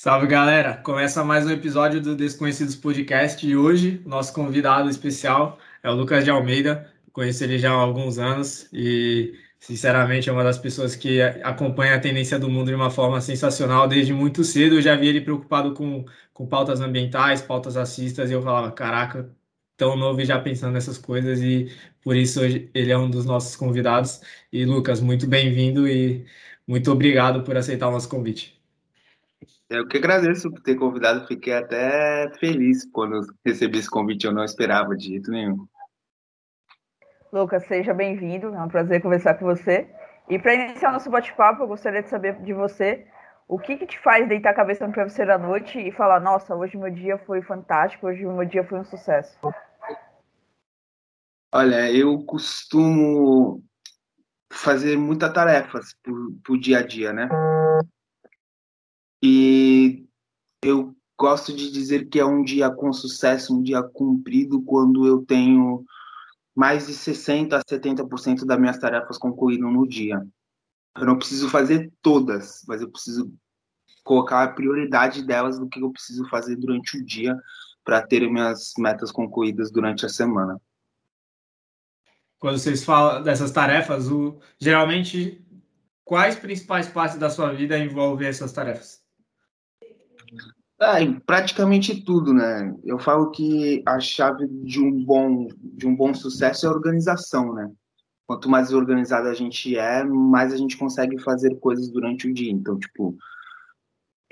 Salve galera! Começa mais um episódio do Desconhecidos Podcast e hoje nosso convidado especial é o Lucas de Almeida. Conheço ele já há alguns anos e sinceramente é uma das pessoas que acompanha a tendência do mundo de uma forma sensacional desde muito cedo. Eu já vi ele preocupado com, com pautas ambientais, pautas racistas e eu falava, caraca, tão novo e já pensando nessas coisas e por isso hoje ele é um dos nossos convidados. E Lucas, muito bem-vindo e muito obrigado por aceitar o nosso convite. Eu que agradeço por ter convidado, fiquei até feliz quando recebi esse convite, eu não esperava de jeito nenhum. Lucas, seja bem-vindo, é um prazer conversar com você. E para iniciar nosso bate-papo, eu gostaria de saber de você o que, que te faz deitar a cabeça no travesseiro à noite e falar: Nossa, hoje meu dia foi fantástico, hoje meu dia foi um sucesso. Olha, eu costumo fazer muitas tarefas para o dia a dia, né? E eu gosto de dizer que é um dia com sucesso, um dia cumprido, quando eu tenho mais de 60% a 70% das minhas tarefas concluídas no dia. Eu não preciso fazer todas, mas eu preciso colocar a prioridade delas do que eu preciso fazer durante o dia para ter minhas metas concluídas durante a semana. Quando vocês falam dessas tarefas, o, geralmente, quais principais partes da sua vida envolvem essas tarefas? É, praticamente tudo, né? Eu falo que a chave de um bom de um bom sucesso é a organização, né? Quanto mais organizado a gente é, mais a gente consegue fazer coisas durante o dia. Então, tipo,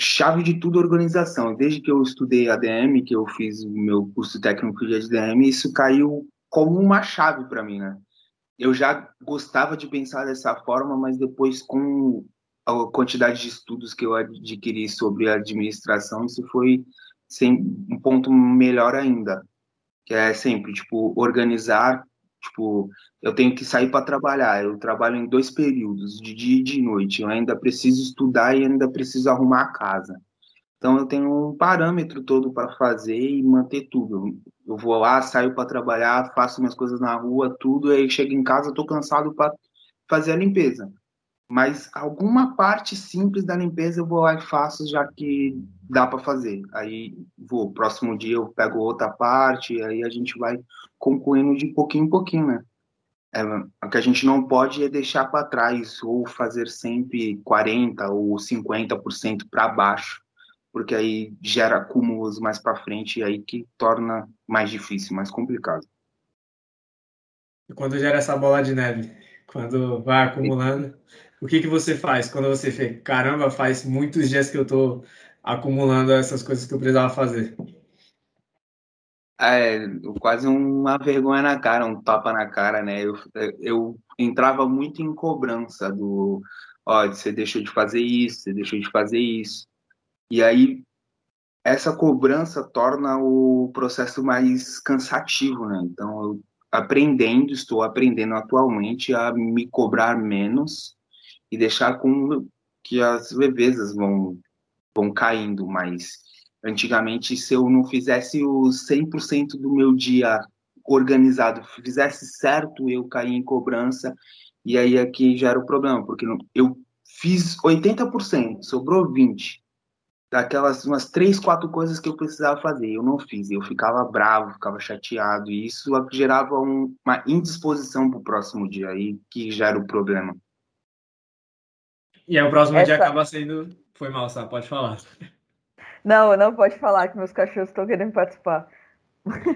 chave de tudo é organização. Desde que eu estudei ADM, que eu fiz o meu curso técnico de ADM, isso caiu como uma chave para mim, né? Eu já gostava de pensar dessa forma, mas depois com a quantidade de estudos que eu adquiri sobre administração, isso foi sem, um ponto melhor ainda, que é sempre, tipo, organizar, tipo, eu tenho que sair para trabalhar, eu trabalho em dois períodos, de dia e de noite, eu ainda preciso estudar e ainda preciso arrumar a casa. Então eu tenho um parâmetro todo para fazer e manter tudo. Eu vou lá, saio para trabalhar, faço minhas coisas na rua, tudo, aí chego em casa, estou cansado para fazer a limpeza mas alguma parte simples da limpeza eu vou lá e faço, já que dá para fazer. Aí vou, próximo dia eu pego outra parte, aí a gente vai concluindo de pouquinho em pouquinho, né? É, o que a gente não pode é deixar para trás ou fazer sempre 40 ou 50% para baixo, porque aí gera acúmulos mais para frente e aí que torna mais difícil, mais complicado. E quando gera essa bola de neve, quando vai acumulando, o que, que você faz quando você vê, caramba, faz muitos dias que eu estou acumulando essas coisas que eu precisava fazer? É, quase uma vergonha na cara, um tapa na cara, né? Eu, eu entrava muito em cobrança do, ó, você deixou de fazer isso, você deixou de fazer isso. E aí essa cobrança torna o processo mais cansativo, né? Então, eu aprendendo, estou aprendendo atualmente a me cobrar menos e deixar com que as levezas vão, vão caindo mais. Antigamente, se eu não fizesse os 100% do meu dia organizado, fizesse certo, eu caía em cobrança, e aí aqui já era o problema, porque eu fiz 80%, sobrou 20%. Daquelas umas três, quatro coisas que eu precisava fazer, eu não fiz, eu ficava bravo, ficava chateado, e isso gerava um, uma indisposição para o próximo dia, aí que já era o problema. E aí o próximo Essa... dia acaba sendo. Foi mal, sabe? Pode falar. Não, não pode falar que meus cachorros estão querendo participar.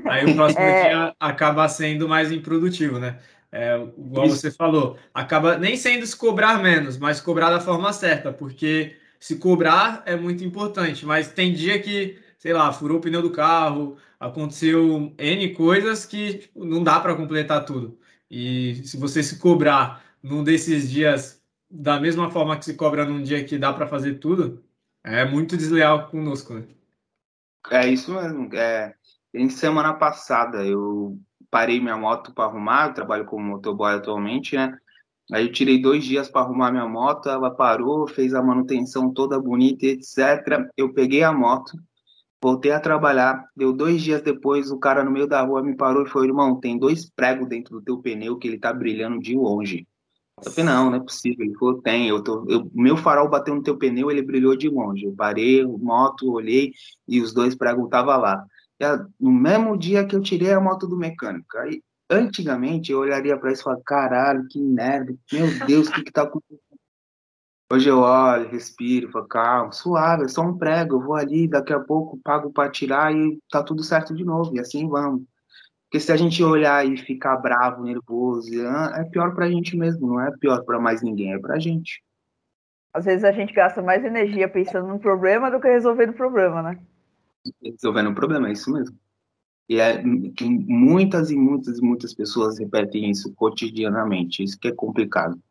Aí o próximo é... dia acaba sendo mais improdutivo, né? É, igual Isso. você falou, acaba nem sendo se cobrar menos, mas cobrar da forma certa, porque se cobrar é muito importante, mas tem dia que, sei lá, furou o pneu do carro, aconteceu N coisas que tipo, não dá para completar tudo. E se você se cobrar num desses dias da mesma forma que se cobra num dia que dá para fazer tudo, é muito desleal conosco, né? É isso mesmo. É, em semana passada eu parei minha moto para arrumar, eu trabalho como motoboy atualmente, né? Aí eu tirei dois dias para arrumar minha moto, ela parou, fez a manutenção toda bonita, etc. Eu peguei a moto, voltei a trabalhar, deu dois dias depois, o cara no meio da rua me parou e falou, irmão, tem dois pregos dentro do teu pneu que ele tá brilhando de longe. Eu falei, não, não é possível. Ele falou, tem. Eu tô, eu, meu farol bateu no teu pneu, ele brilhou de longe. Eu parei, moto, olhei e os dois pregos estavam lá. E, no mesmo dia que eu tirei a moto do mecânico. Aí, antigamente, eu olharia para isso e falaria, caralho, que merda. Meu Deus, o que que tá acontecendo? Hoje eu olho, respiro, falo, calma, suave, é só um prego, eu vou ali, daqui a pouco pago para tirar e tá tudo certo de novo, e assim vamos. Porque se a gente olhar e ficar bravo, nervoso, é pior pra gente mesmo, não é pior para mais ninguém, é pra gente. Às vezes a gente gasta mais energia pensando no problema do que resolvendo o problema, né? Resolvendo o problema, é isso mesmo. E é, muitas e muitas e muitas pessoas repetem isso cotidianamente, isso que é complicado.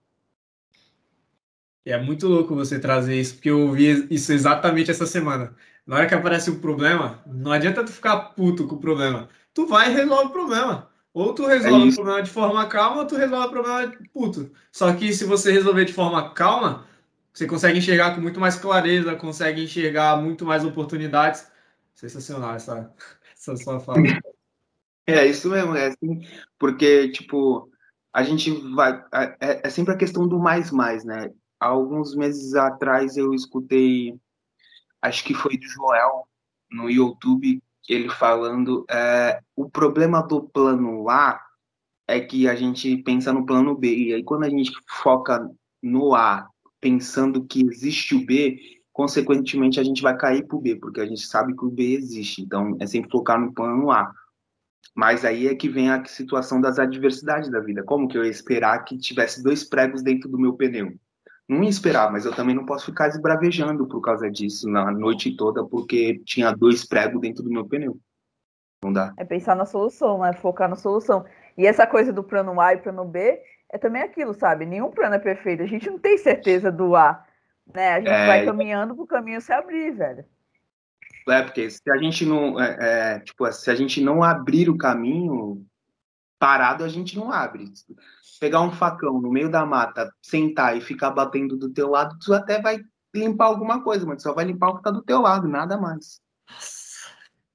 E é muito louco você trazer isso, porque eu ouvi isso exatamente essa semana. Na hora que aparece um problema, não adianta tu ficar puto com o problema. Tu vai e resolve o problema. Ou tu resolve é o problema de forma calma, ou tu resolve o problema puto. Só que se você resolver de forma calma, você consegue enxergar com muito mais clareza, consegue enxergar muito mais oportunidades. Sensacional essa, essa sua fala. É, isso mesmo, é assim, porque, tipo, a gente vai. É, é sempre a questão do mais mais, né? alguns meses atrás eu escutei, acho que foi do Joel no YouTube, ele falando é, o problema do plano A é que a gente pensa no plano B e aí quando a gente foca no A pensando que existe o B, consequentemente a gente vai cair para o B, porque a gente sabe que o B existe. Então é sempre focar no plano A. Mas aí é que vem a situação das adversidades da vida. Como que eu ia esperar que tivesse dois pregos dentro do meu pneu? Não ia esperar, mas eu também não posso ficar esbravejando por causa disso na noite toda, porque tinha dois pregos dentro do meu pneu. Não dá. É pensar na solução, né? Focar na solução. E essa coisa do plano A e plano B é também aquilo, sabe? Nenhum plano é perfeito. A gente não tem certeza do A. Né? A gente é... vai caminhando pro caminho se abrir, velho. É, porque se a gente não. É, é, tipo, se a gente não abrir o caminho, parado a gente não abre pegar um facão no meio da mata, sentar e ficar batendo do teu lado, tu até vai limpar alguma coisa, mas só vai limpar o que tá do teu lado, nada mais.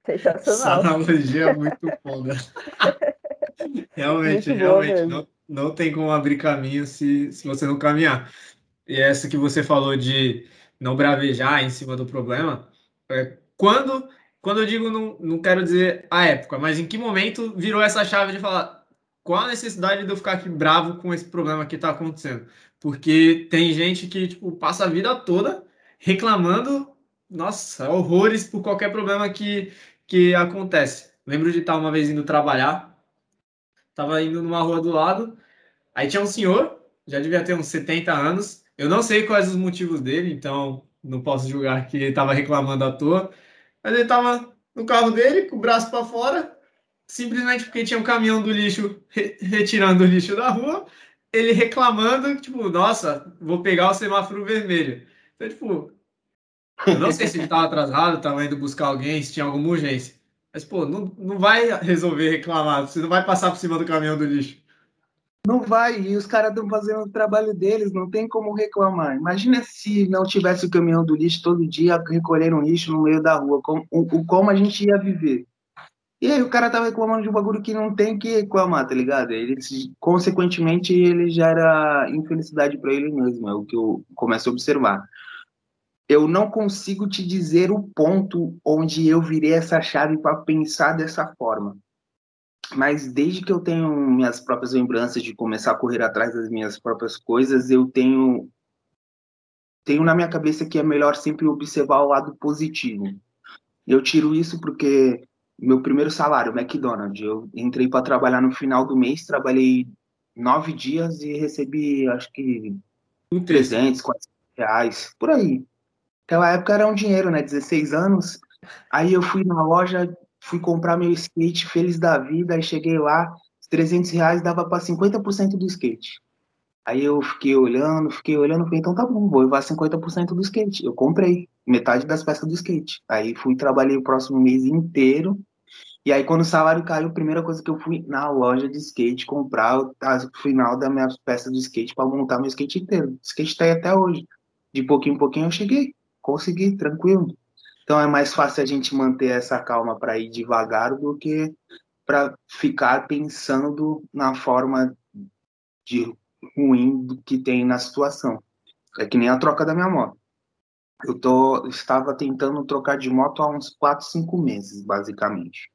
Essa analogia é muito foda. realmente, muito realmente, não, não tem como abrir caminho se, se você não caminhar. E essa que você falou de não bravejar em cima do problema, é, quando, quando eu digo, não, não quero dizer a época, mas em que momento virou essa chave de falar, qual a necessidade de eu ficar aqui bravo com esse problema que está acontecendo? Porque tem gente que tipo, passa a vida toda reclamando, nossa, horrores por qualquer problema que, que acontece. Lembro de estar uma vez indo trabalhar, estava indo numa rua do lado, aí tinha um senhor, já devia ter uns 70 anos, eu não sei quais os motivos dele, então não posso julgar que ele estava reclamando à toa, mas ele estava no carro dele, com o braço para fora, simplesmente porque tinha um caminhão do lixo re retirando o lixo da rua, ele reclamando, tipo, nossa, vou pegar o semáforo vermelho. Então, tipo, eu não sei se ele estava atrasado, estava indo buscar alguém, se tinha alguma urgência. Mas, pô, não, não vai resolver reclamar, você não vai passar por cima do caminhão do lixo. Não vai, e os caras estão fazendo o trabalho deles, não tem como reclamar. Imagina se não tivesse o caminhão do lixo todo dia recolhendo lixo no meio da rua, como, como a gente ia viver. E aí o cara tava reclamando de um bagulho que não tem que reclamar, tá ligado? Ele, consequentemente, ele gera infelicidade para ele mesmo, é o que eu começo a observar. Eu não consigo te dizer o ponto onde eu virei essa chave para pensar dessa forma. Mas desde que eu tenho minhas próprias lembranças de começar a correr atrás das minhas próprias coisas, eu tenho tenho na minha cabeça que é melhor sempre observar o lado positivo. Eu tiro isso porque meu primeiro salário, McDonald's. Eu entrei para trabalhar no final do mês, trabalhei nove dias e recebi, acho que, 300, 400 reais, por aí. Naquela época era um dinheiro, né? 16 anos. Aí eu fui na loja, fui comprar meu skate, feliz da vida, aí cheguei lá, 300 reais dava para 50% do skate. Aí eu fiquei olhando, fiquei olhando, falei, então tá bom, vou levar 50% do skate. Eu comprei metade das peças do skate. Aí fui, trabalhei o próximo mês inteiro. E aí quando o salário caiu, a primeira coisa que eu fui na loja de skate comprar o final das minhas peças do skate para montar meu skate inteiro. O skate tá aí até hoje. De pouquinho em pouquinho eu cheguei, consegui, tranquilo. Então é mais fácil a gente manter essa calma para ir devagar do que para ficar pensando na forma de ruim que tem na situação. É que nem a troca da minha moto. Eu tô, estava tentando trocar de moto há uns 4, 5 meses, basicamente.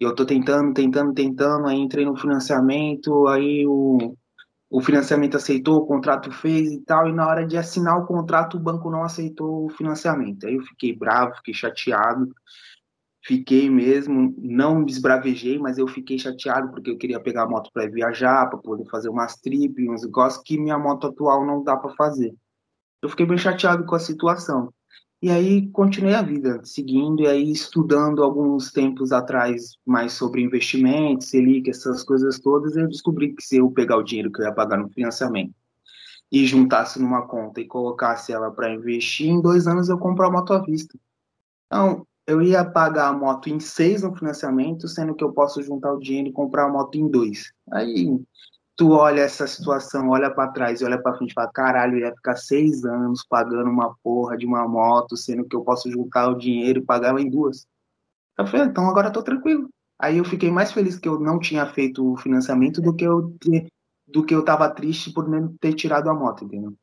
Eu tô tentando, tentando, tentando, aí entrei no financiamento, aí o, o financiamento aceitou, o contrato fez e tal, e na hora de assinar o contrato, o banco não aceitou o financiamento. Aí eu fiquei bravo, fiquei chateado, fiquei mesmo, não me esbravejei, mas eu fiquei chateado porque eu queria pegar a moto para viajar, para poder fazer umas trip, uns negócios que minha moto atual não dá para fazer. Eu fiquei bem chateado com a situação. E aí continuei a vida, seguindo e aí estudando alguns tempos atrás mais sobre investimentos, Selic, essas coisas todas, eu descobri que se eu pegar o dinheiro que eu ia pagar no financiamento e juntasse numa conta e colocasse ela para investir, em dois anos eu compro a moto à vista. Então, eu ia pagar a moto em seis no financiamento, sendo que eu posso juntar o dinheiro e comprar a moto em dois. Aí tu olha essa situação, olha para trás olha para frente e fala, caralho, ia ficar seis anos pagando uma porra de uma moto, sendo que eu posso juntar o dinheiro e pagar em duas. Eu falei, ah, então agora tô tranquilo. Aí eu fiquei mais feliz que eu não tinha feito o financiamento do que eu do que eu tava triste por não ter tirado a moto, entendeu?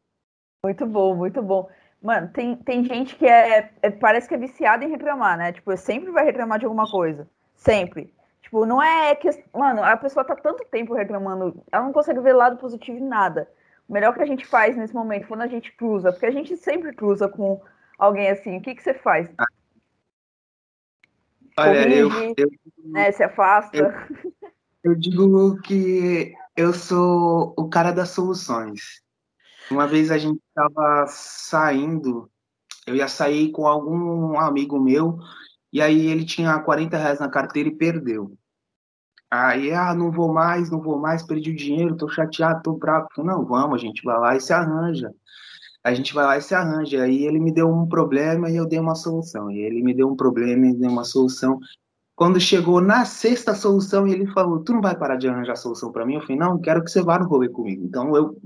Muito bom, muito bom. Mano, tem, tem gente que é, é parece que é viciada em reclamar, né? Tipo, sempre vai reclamar de alguma coisa. Sempre. Tipo, não é que. Mano, a pessoa tá tanto tempo reclamando, ela não consegue ver lado positivo em nada. O melhor que a gente faz nesse momento, quando a gente cruza, porque a gente sempre cruza com alguém assim, o que, que você faz? Olha, Corrige, eu, eu, né, se afasta. Eu, eu digo que eu sou o cara das soluções. Uma vez a gente estava saindo, eu ia sair com algum amigo meu, e aí ele tinha 40 reais na carteira e perdeu. Aí, ah, não vou mais, não vou mais, perdi o dinheiro, tô chateado, tô bravo. Não, vamos, a gente vai lá e se arranja. A gente vai lá e se arranja. Aí ele me deu um problema e eu dei uma solução. E ele me deu um problema e deu uma solução. Quando chegou na sexta solução, ele falou: Tu não vai parar de arranjar solução para mim? Eu falei: Não, quero que você vá no rolê comigo. Então, eu,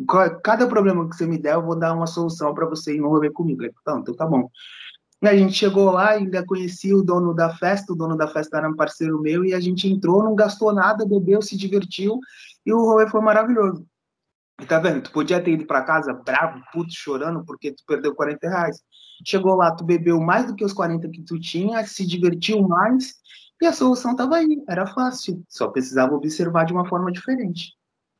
cada problema que você me der, eu vou dar uma solução para você ir no rolê comigo. Ele falou: Então, tá bom. A gente chegou lá, ainda conhecia o dono da festa, o dono da festa era um parceiro meu, e a gente entrou, não gastou nada, bebeu, se divertiu, e o rolê foi maravilhoso. E tá vendo? Tu podia ter ido para casa bravo, puto, chorando, porque tu perdeu 40 reais. Chegou lá, tu bebeu mais do que os 40 que tu tinha, se divertiu mais, e a solução tava aí, era fácil, só precisava observar de uma forma diferente.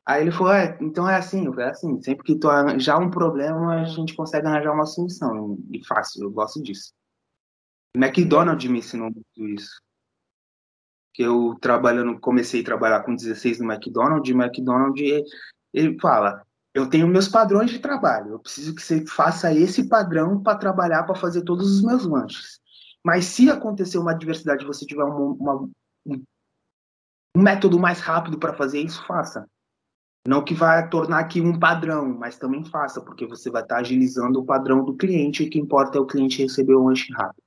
Aí ele falou, é, então é assim, é assim, sempre que tu arranjar um problema, a gente consegue arranjar uma solução, e fácil, eu gosto disso. McDonald's me ensinou muito isso. Que eu trabalhando, comecei a trabalhar com 16 no McDonald's, e McDonald's, ele fala, eu tenho meus padrões de trabalho, eu preciso que você faça esse padrão para trabalhar, para fazer todos os meus lanches. Mas se acontecer uma adversidade, você tiver uma, uma, um método mais rápido para fazer isso, faça. Não que vai tornar aqui um padrão, mas também faça, porque você vai estar agilizando o padrão do cliente e o que importa é o cliente receber um lanche rápido.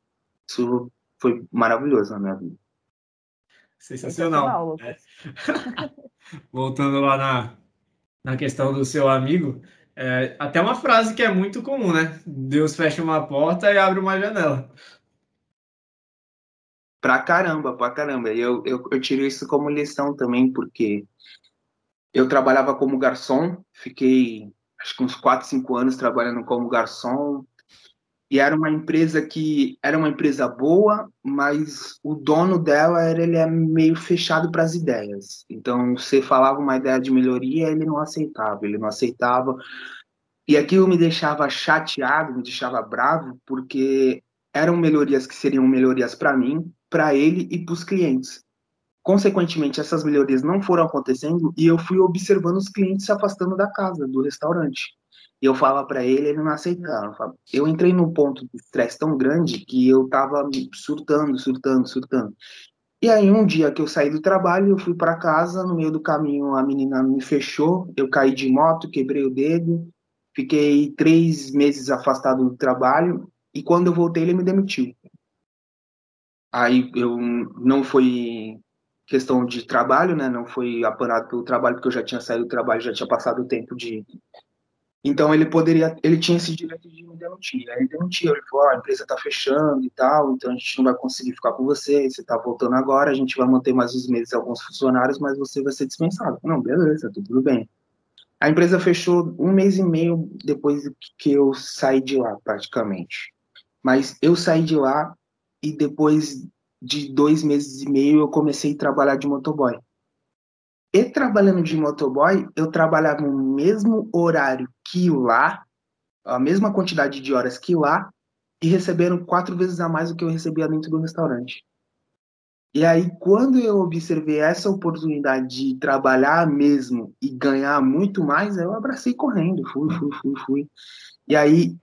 Isso foi maravilhoso na minha vida. Sensacional. É. Voltando lá na, na questão do seu amigo, é, até uma frase que é muito comum, né? Deus fecha uma porta e abre uma janela. Pra caramba, pra caramba. Eu, eu, eu tiro isso como lição também, porque eu trabalhava como garçom, fiquei acho que uns 4, 5 anos trabalhando como garçom. E era uma empresa que era uma empresa boa, mas o dono dela era ele é meio fechado para as ideias. Então, você falava uma ideia de melhoria, ele não aceitava, ele não aceitava. E aquilo me deixava chateado, me deixava bravo, porque eram melhorias que seriam melhorias para mim, para ele e para os clientes. Consequentemente, essas melhorias não foram acontecendo e eu fui observando os clientes se afastando da casa, do restaurante. E eu falava para ele, ele não aceitava. Eu entrei num ponto de estresse tão grande que eu tava surtando, surtando, surtando. E aí um dia que eu saí do trabalho, eu fui para casa, no meio do caminho a menina me fechou, eu caí de moto, quebrei o dedo, fiquei três meses afastado do trabalho e quando eu voltei ele me demitiu. Aí eu não fui questão de trabalho, né? Não foi apurado pelo trabalho, porque eu já tinha saído do trabalho, já tinha passado o tempo de. Então ele poderia, ele tinha esse direito de me demitir. Aí ele demitiu, ele falou: ah, a empresa está fechando e tal, então a gente não vai conseguir ficar com você, você está voltando agora, a gente vai manter mais uns meses alguns funcionários, mas você vai ser dispensado. Não, beleza, tudo bem. A empresa fechou um mês e meio depois que eu saí de lá, praticamente. Mas eu saí de lá e depois de dois meses e meio eu comecei a trabalhar de motoboy. E trabalhando de motoboy, eu trabalhava no mesmo horário que lá, a mesma quantidade de horas que lá, e recebendo quatro vezes a mais do que eu recebia dentro do restaurante. E aí, quando eu observei essa oportunidade de trabalhar mesmo e ganhar muito mais, eu abracei correndo, fui, fui, fui, fui. E aí,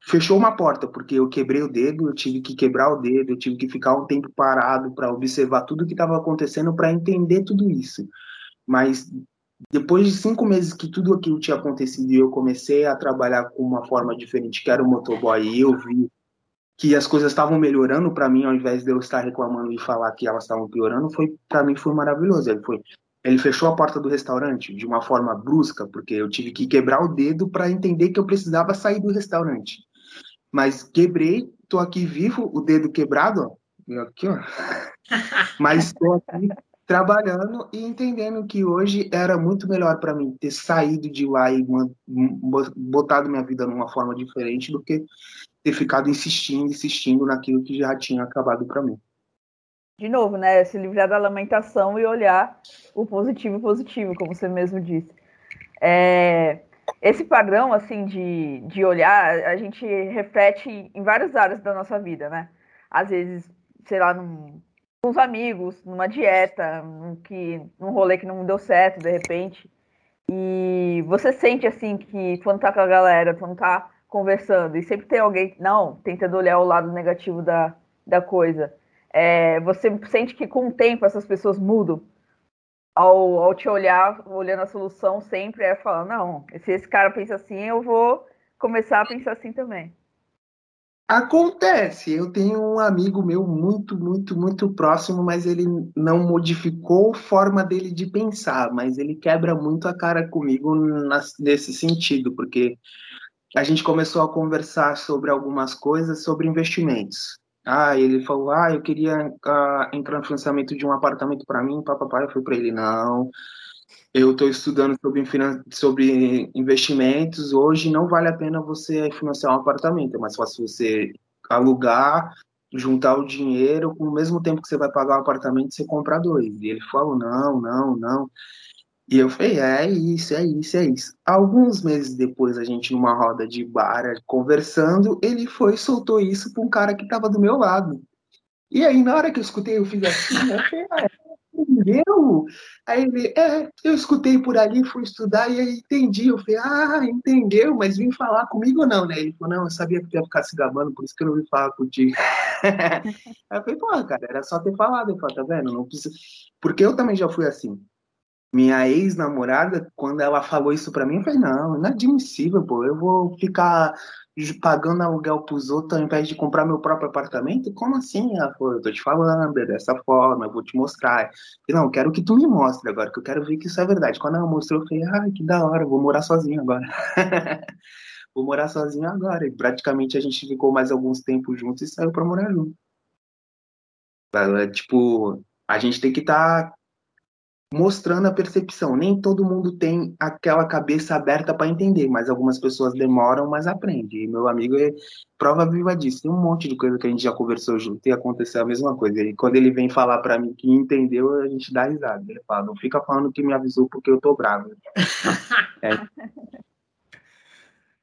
fechou uma porta, porque eu quebrei o dedo, eu tive que quebrar o dedo, eu tive que ficar um tempo parado para observar tudo que estava acontecendo, para entender tudo isso. Mas depois de cinco meses que tudo aquilo tinha acontecido e eu comecei a trabalhar com uma forma diferente, que era o motoboy, e eu vi que as coisas estavam melhorando para mim, ao invés de eu estar reclamando e falar que elas estavam piorando, foi para mim foi maravilhoso. Ele foi, ele fechou a porta do restaurante de uma forma brusca, porque eu tive que quebrar o dedo para entender que eu precisava sair do restaurante. Mas quebrei, tô aqui vivo, o dedo quebrado, ó, aqui, ó. Mas estou aqui trabalhando e entendendo que hoje era muito melhor para mim ter saído de lá e botado minha vida numa forma diferente do que ter ficado insistindo, insistindo naquilo que já tinha acabado para mim. De novo, né? Se livrar da lamentação e olhar o positivo positivo, como você mesmo disse. É, esse padrão, assim, de, de olhar, a gente reflete em várias áreas da nossa vida, né? Às vezes, sei lá, num, com os amigos, numa dieta, num, que, num rolê que não deu certo, de repente. E você sente, assim, que quando tá com a galera, quando tá conversando e sempre tem alguém, não, tentando olhar o lado negativo da, da coisa. É, você sente que com o tempo essas pessoas mudam. Ao, ao te olhar, olhando a solução, sempre é falar, não, se esse cara pensa assim, eu vou começar a pensar assim também. Acontece, eu tenho um amigo meu muito, muito, muito próximo, mas ele não modificou a forma dele de pensar, mas ele quebra muito a cara comigo nesse sentido, porque a gente começou a conversar sobre algumas coisas, sobre investimentos. Ah, ele falou, ah, eu queria uh, entrar no financiamento de um apartamento para mim, papapá. Eu fui para ele, não, eu estou estudando sobre, sobre investimentos. Hoje não vale a pena você financiar um apartamento, é mais fácil você alugar, juntar o dinheiro, com o mesmo tempo que você vai pagar o apartamento, você compra dois. E ele falou, não, não, não. E eu falei, é isso, é isso, é isso. Alguns meses depois, a gente numa roda de bar, conversando, ele foi soltou isso para um cara que estava do meu lado. E aí, na hora que eu escutei, eu fiz assim, eu falei, ah, entendeu? Aí ele, é, eu escutei por ali, fui estudar e aí entendi. Eu falei, ah, entendeu, mas vim falar comigo ou não, né? Ele falou, não, eu sabia que ia ficar se gabando, por isso que eu não vim falar contigo. aí eu falei, pô, cara, era só ter falado. Eu falei, tá vendo? Não precisa. Porque eu também já fui assim minha ex-namorada, quando ela falou isso para mim, eu falei, não, inadmissível, pô, eu vou ficar pagando aluguel pros outros ao invés de comprar meu próprio apartamento? Como assim? Ela falou, eu tô te falando, é dessa forma, eu vou te mostrar. Eu, não, eu quero que tu me mostre agora, que eu quero ver que isso é verdade. Quando ela mostrou, eu falei, ah, que da hora, vou morar sozinho agora. vou morar sozinho agora. E praticamente a gente ficou mais alguns tempos juntos e saiu pra morar junto. Tipo, a gente tem que estar tá mostrando a percepção. Nem todo mundo tem aquela cabeça aberta para entender, mas algumas pessoas demoram, mas aprendem. E meu amigo é prova viva disso. Tem um monte de coisa que a gente já conversou junto e aconteceu a mesma coisa. E quando ele vem falar para mim que entendeu, a gente dá risada. Ele fala: "Não fica falando que me avisou porque eu tô bravo". é.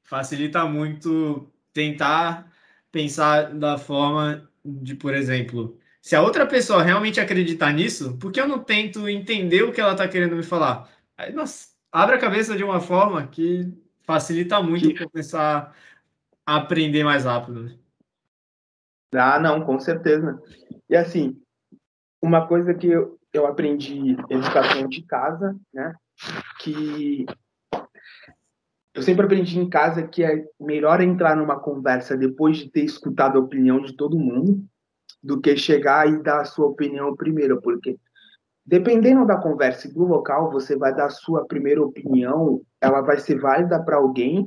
Facilita muito tentar pensar da forma de, por exemplo, se a outra pessoa realmente acreditar nisso, por que eu não tento entender o que ela está querendo me falar? Aí, nossa, abre a cabeça de uma forma que facilita muito que... começar a aprender mais rápido. Ah, não, com certeza. E assim, uma coisa que eu, eu aprendi educação de casa, né? Que eu sempre aprendi em casa que é melhor entrar numa conversa depois de ter escutado a opinião de todo mundo do que chegar e dar a sua opinião primeiro, porque dependendo da conversa e do local, você vai dar a sua primeira opinião, ela vai ser válida para alguém,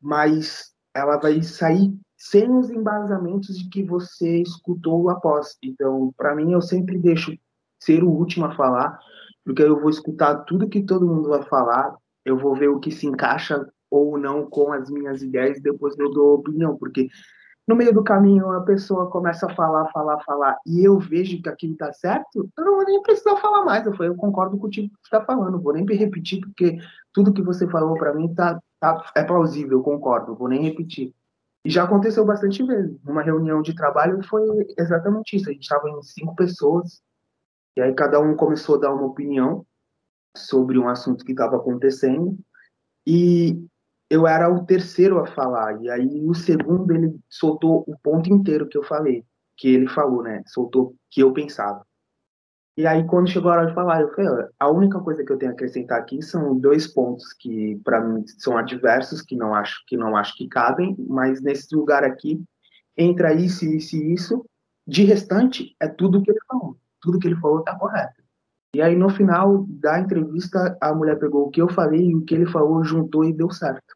mas ela vai sair sem os embasamentos de que você escutou após. Então, para mim, eu sempre deixo ser o último a falar, porque eu vou escutar tudo que todo mundo vai falar, eu vou ver o que se encaixa ou não com as minhas ideias, depois eu dou opinião, porque no meio do caminho a pessoa começa a falar, falar, falar, e eu vejo que aquilo está certo, eu não vou nem precisar falar mais. Eu falei, eu concordo com o que está falando, vou nem repetir, porque tudo que você falou para mim tá, tá, é plausível, concordo, vou nem repetir. E já aconteceu bastante vezes. Numa reunião de trabalho foi exatamente isso. A gente estava em cinco pessoas, e aí cada um começou a dar uma opinião sobre um assunto que estava acontecendo, e eu era o terceiro a falar, e aí o segundo ele soltou o ponto inteiro que eu falei, que ele falou, né? Soltou que eu pensava. E aí quando chegou a hora de falar, eu falei, a única coisa que eu tenho a acrescentar aqui são dois pontos que para mim são adversos, que não acho que não acho que cabem, mas nesse lugar aqui entra isso, isso isso. De restante é tudo que ele falou. Tudo que ele falou tá correto. E aí no final da entrevista a mulher pegou o que eu falei e o que ele falou juntou e deu certo.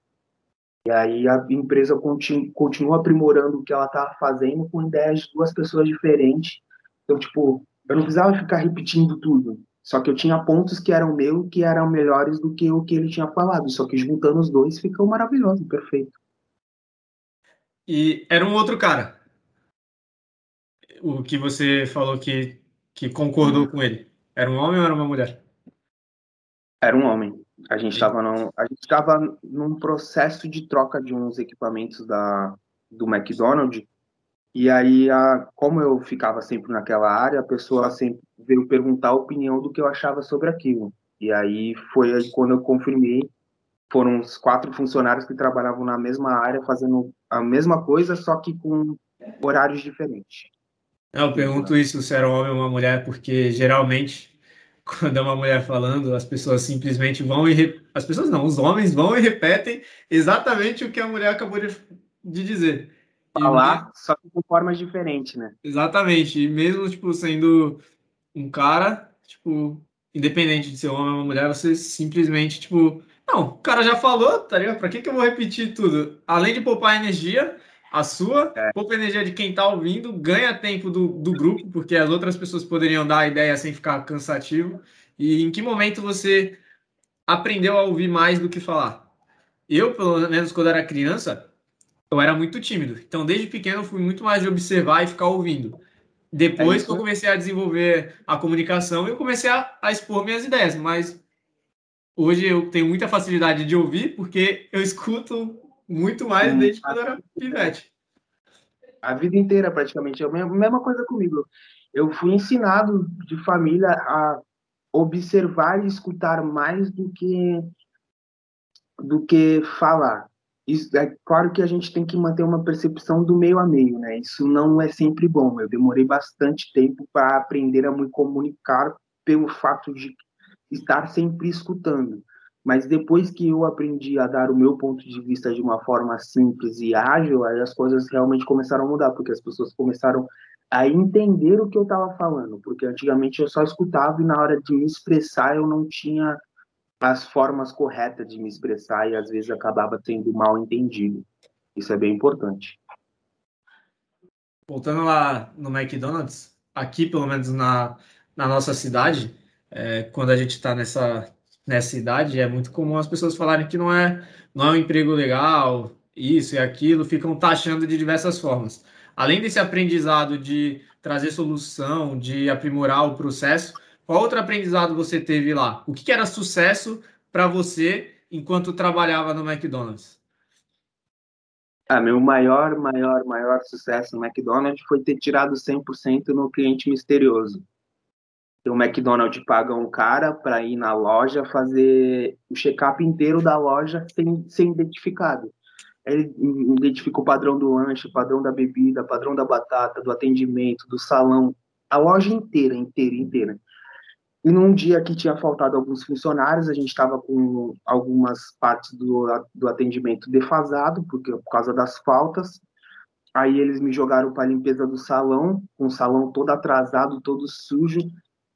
E aí a empresa continua, continua aprimorando o que ela está fazendo com ideias de duas pessoas diferentes. Então, tipo, eu não precisava ficar repetindo tudo. Só que eu tinha pontos que eram meus que eram melhores do que o que ele tinha falado. Só que juntando os dois ficou maravilhoso, perfeito. E era um outro cara. O que você falou que, que concordou com ele. Era um homem ou era uma mulher? Era um homem. A gente estava num, a gente estava num processo de troca de uns equipamentos da do McDonald's e aí a, como eu ficava sempre naquela área, a pessoa sempre veio perguntar a opinião do que eu achava sobre aquilo. E aí foi aí quando eu confirmei, foram uns quatro funcionários que trabalhavam na mesma área fazendo a mesma coisa, só que com horários diferentes. Eu pergunto isso se era um homem ou uma mulher, porque geralmente quando é uma mulher falando, as pessoas simplesmente vão e. Re... As pessoas não, os homens vão e repetem exatamente o que a mulher acabou de, de dizer. Falar, e... só que com formas diferentes, né? Exatamente. E mesmo, tipo, sendo um cara, tipo, independente de ser homem ou mulher, você simplesmente, tipo. Não, o cara já falou, tá ligado? Pra que, que eu vou repetir tudo? Além de poupar energia, a sua, é. poupa energia de quem está ouvindo, ganha tempo do, do grupo, porque as outras pessoas poderiam dar a ideia sem ficar cansativo. E em que momento você aprendeu a ouvir mais do que falar? Eu, pelo menos quando era criança, eu era muito tímido. Então, desde pequeno, eu fui muito mais de observar e ficar ouvindo. Depois é que eu comecei a desenvolver a comunicação, eu comecei a, a expor minhas ideias. Mas hoje eu tenho muita facilidade de ouvir, porque eu escuto muito mais desde quando era pivete. A vida inteira, praticamente. É a mesma coisa comigo. Eu fui ensinado de família a observar e escutar mais do que do que falar. Isso, é claro que a gente tem que manter uma percepção do meio a meio, né? Isso não é sempre bom. Eu demorei bastante tempo para aprender a me comunicar pelo fato de estar sempre escutando. Mas depois que eu aprendi a dar o meu ponto de vista de uma forma simples e ágil, aí as coisas realmente começaram a mudar, porque as pessoas começaram a entender o que eu estava falando, porque antigamente eu só escutava e na hora de me expressar eu não tinha as formas corretas de me expressar e às vezes acabava tendo mal entendido. Isso é bem importante. Voltando lá no McDonald's, aqui pelo menos na, na nossa cidade, é, quando a gente está nessa nessa idade, é muito comum as pessoas falarem que não é, não é um emprego legal, isso e aquilo, ficam taxando de diversas formas. Além desse aprendizado de trazer solução, de aprimorar o processo, qual outro aprendizado você teve lá? O que era sucesso para você enquanto trabalhava no McDonald's? Ah, meu maior, maior, maior sucesso no McDonald's foi ter tirado 100% no cliente misterioso o McDonald's paga um cara para ir na loja fazer o check-up inteiro da loja sem ser identificado. Ele identifica o padrão do lanche, padrão da bebida, padrão da batata, do atendimento, do salão, a loja inteira, inteira, inteira. E num dia que tinha faltado alguns funcionários, a gente estava com algumas partes do, do atendimento defasado, porque por causa das faltas. Aí eles me jogaram para a limpeza do salão, com o salão todo atrasado, todo sujo.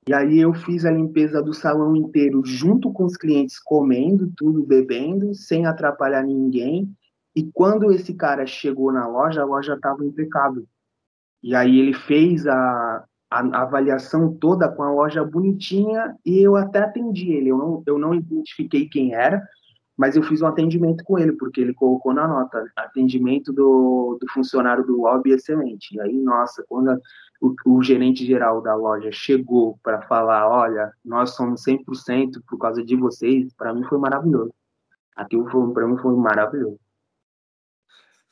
E aí eu fiz a limpeza do salão inteiro junto com os clientes comendo, tudo bebendo, sem atrapalhar ninguém. E quando esse cara chegou na loja, a loja estava impecável. E aí ele fez a, a, avaliação toda com a loja bonitinha e eu até atendi ele. Eu não, eu não identifiquei quem era, mas eu fiz um atendimento com ele, porque ele colocou na nota, atendimento do, do funcionário do lobby excelente. E aí, nossa, quando a, o, o, gerente geral da loja chegou para falar, olha, nós somos 100% por causa de vocês, para mim foi maravilhoso. Aquilo para mim foi maravilhoso.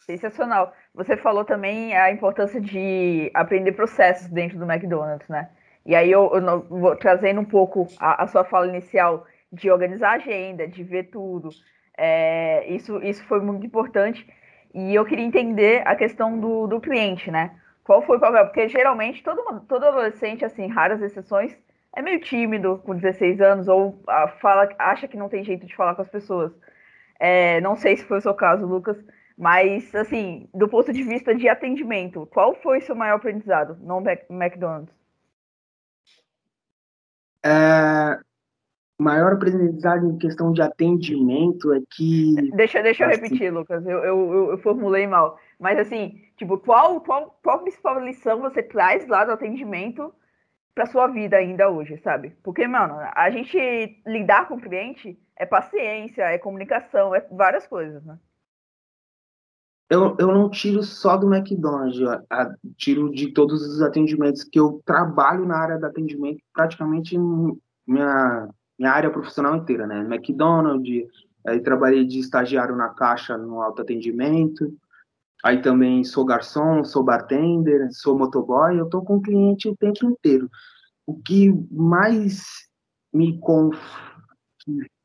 Sensacional. Você falou também a importância de aprender processos dentro do McDonald's, né? E aí eu, eu vou trazendo um pouco a, a sua fala inicial de organizar a agenda, de ver tudo. É, isso, isso foi muito importante. E eu queria entender a questão do, do cliente, né? Qual foi o papel? Porque geralmente todo, todo adolescente, assim, raras exceções, é meio tímido com 16 anos ou a, fala, acha que não tem jeito de falar com as pessoas. É, não sei se foi o seu caso, Lucas, mas, assim, do ponto de vista de atendimento, qual foi seu maior aprendizado no McDonald's? É, maior aprendizado em questão de atendimento é que. Deixa, deixa eu repetir, Lucas, eu, eu, eu, formulei mal. Mas assim, tipo, qual, qual, qual principal lição você traz lá do atendimento para sua vida ainda hoje, sabe? Porque, mano, a gente lidar com o cliente é paciência, é comunicação, é várias coisas, né? Eu, eu não tiro só do McDonald's, eu, tiro de todos os atendimentos que eu trabalho na área de atendimento, praticamente minha minha área profissional inteira, né? McDonald's, aí trabalhei de estagiário na caixa no autoatendimento, aí também sou garçom, sou bartender, sou motoboy, eu tô com o cliente o tempo inteiro. O que mais me conf...